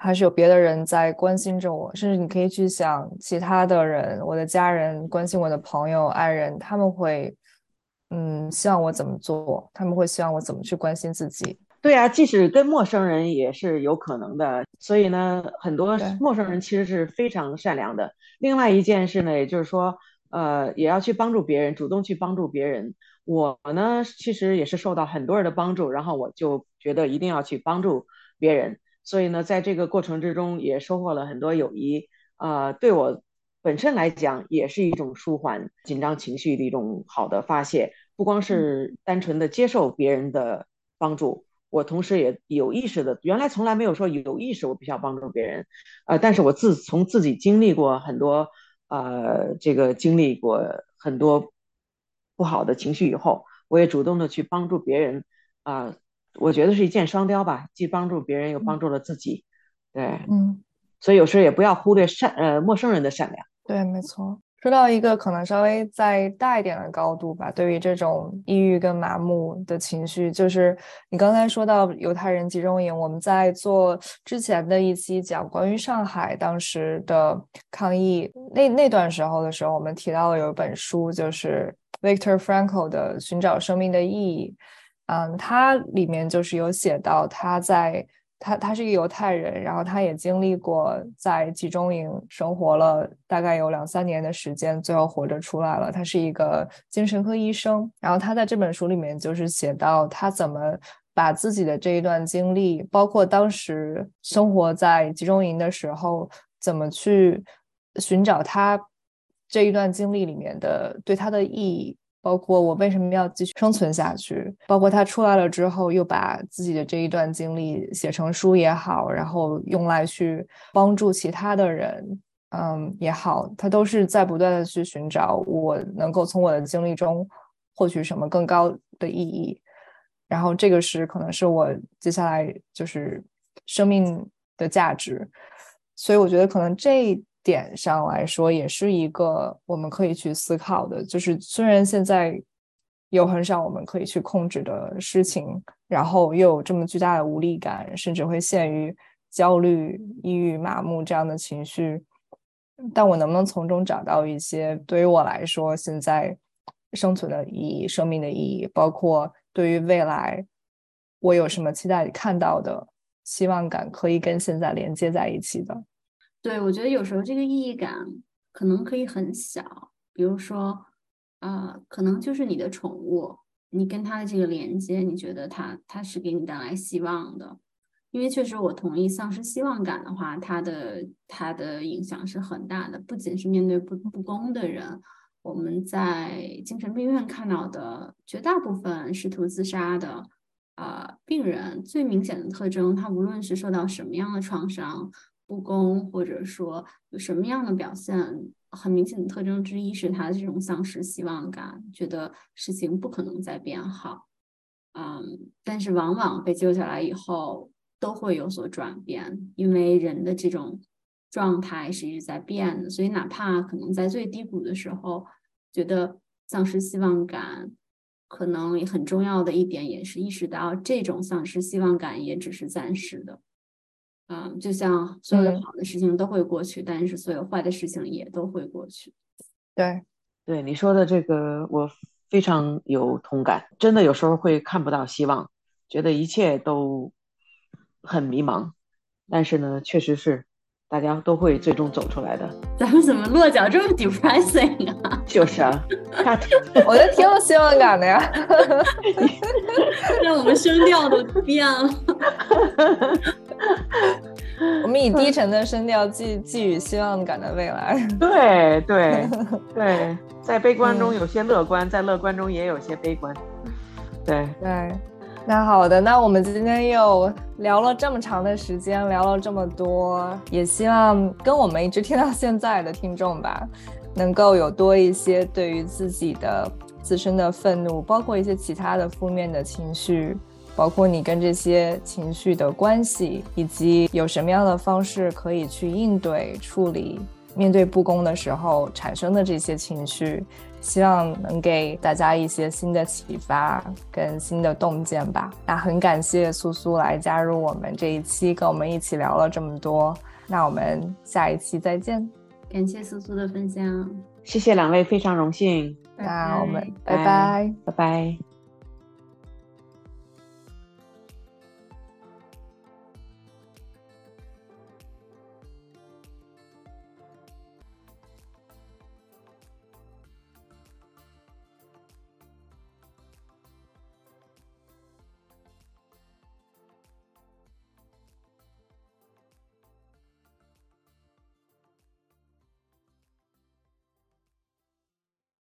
还是有别的人在关心着我，甚至你可以去想其他的人，我的家人关心我的朋友、爱人，他们会嗯希望我怎么做，他们会希望我怎么去关心自己。对啊，即使跟陌生人也是有可能的，所以呢，很多陌生人其实是非常善良的。另外一件事呢，也就是说。呃，也要去帮助别人，主动去帮助别人。我呢，其实也是受到很多人的帮助，然后我就觉得一定要去帮助别人。所以呢，在这个过程之中，也收获了很多友谊。呃，对我本身来讲，也是一种舒缓紧张情绪的一种好的发泄。不光是单纯的接受别人的帮助，我同时也有意识的，原来从来没有说有意识我必须要帮助别人。呃，但是我自从自己经历过很多。呃，这个经历过很多不好的情绪以后，我也主动的去帮助别人啊，我觉得是一箭双雕吧，既帮助别人又帮助了自己，对，嗯，所以有时候也不要忽略善呃陌生人的善良，对，没错。说到一个可能稍微再大一点的高度吧，对于这种抑郁跟麻木的情绪，就是你刚才说到犹太人集中营，我们在做之前的一期讲关于上海当时的抗议那那段时候的时候，我们提到了有一本书，就是 Victor Frankl 的《寻找生命的意义》。嗯，他里面就是有写到他在他他是一个犹太人，然后他也经历过在集中营生活了大概有两三年的时间，最后活着出来了。他是一个精神科医生，然后他在这本书里面就是写到他怎么把自己的这一段经历，包括当时生活在集中营的时候，怎么去寻找他这一段经历里面的对他的意义。包括我为什么要继续生存下去，包括他出来了之后，又把自己的这一段经历写成书也好，然后用来去帮助其他的人，嗯也好，他都是在不断的去寻找我能够从我的经历中获取什么更高的意义。然后这个是可能是我接下来就是生命的价值，所以我觉得可能这。点上来说，也是一个我们可以去思考的。就是虽然现在有很少我们可以去控制的事情，然后又有这么巨大的无力感，甚至会陷于焦虑、抑郁、麻木这样的情绪，但我能不能从中找到一些对于我来说现在生存的意义、生命的意义，包括对于未来我有什么期待看到的希望感，可以跟现在连接在一起的？对，我觉得有时候这个意义感可能可以很小，比如说，啊，可能就是你的宠物，你跟它的这个连接，你觉得它它是给你带来希望的，因为确实我同意，丧失希望感的话，它的它的影响是很大的，不仅是面对不不公的人，我们在精神病院看到的绝大部分试图自杀的啊病人，最明显的特征，他无论是受到什么样的创伤。不公，或者说有什么样的表现，很明显的特征之一是他的这种丧失希望感，觉得事情不可能再变好。嗯，但是往往被救下来以后都会有所转变，因为人的这种状态是一直在变的，所以哪怕可能在最低谷的时候觉得丧失希望感，可能也很重要的一点也是意识到这种丧失希望感也只是暂时的。嗯，就像所有的好的事情都会过去，但是所有坏的事情也都会过去。对，对你说的这个，我非常有同感。真的有时候会看不到希望，觉得一切都很迷茫。但是呢，确实是大家都会最终走出来的。咱们怎么落脚这么 depressing 啊？就是啊，我觉得挺有希望感的呀。让我们声调都变了。我们以低沉的声调寄 寄予希望感的未来。对对对，在悲观中有些乐观，在乐观中也有些悲观。对对，那好的，那我们今天又聊了这么长的时间，聊了这么多，也希望跟我们一直听到现在的听众吧，能够有多一些对于自己的自身的愤怒，包括一些其他的负面的情绪。包括你跟这些情绪的关系，以及有什么样的方式可以去应对处理面对不公的时候产生的这些情绪，希望能给大家一些新的启发跟新的洞见吧。那很感谢苏苏来加入我们这一期，跟我们一起聊了这么多。那我们下一期再见。感谢苏苏的分享，谢谢两位，非常荣幸。那我们拜拜，拜拜。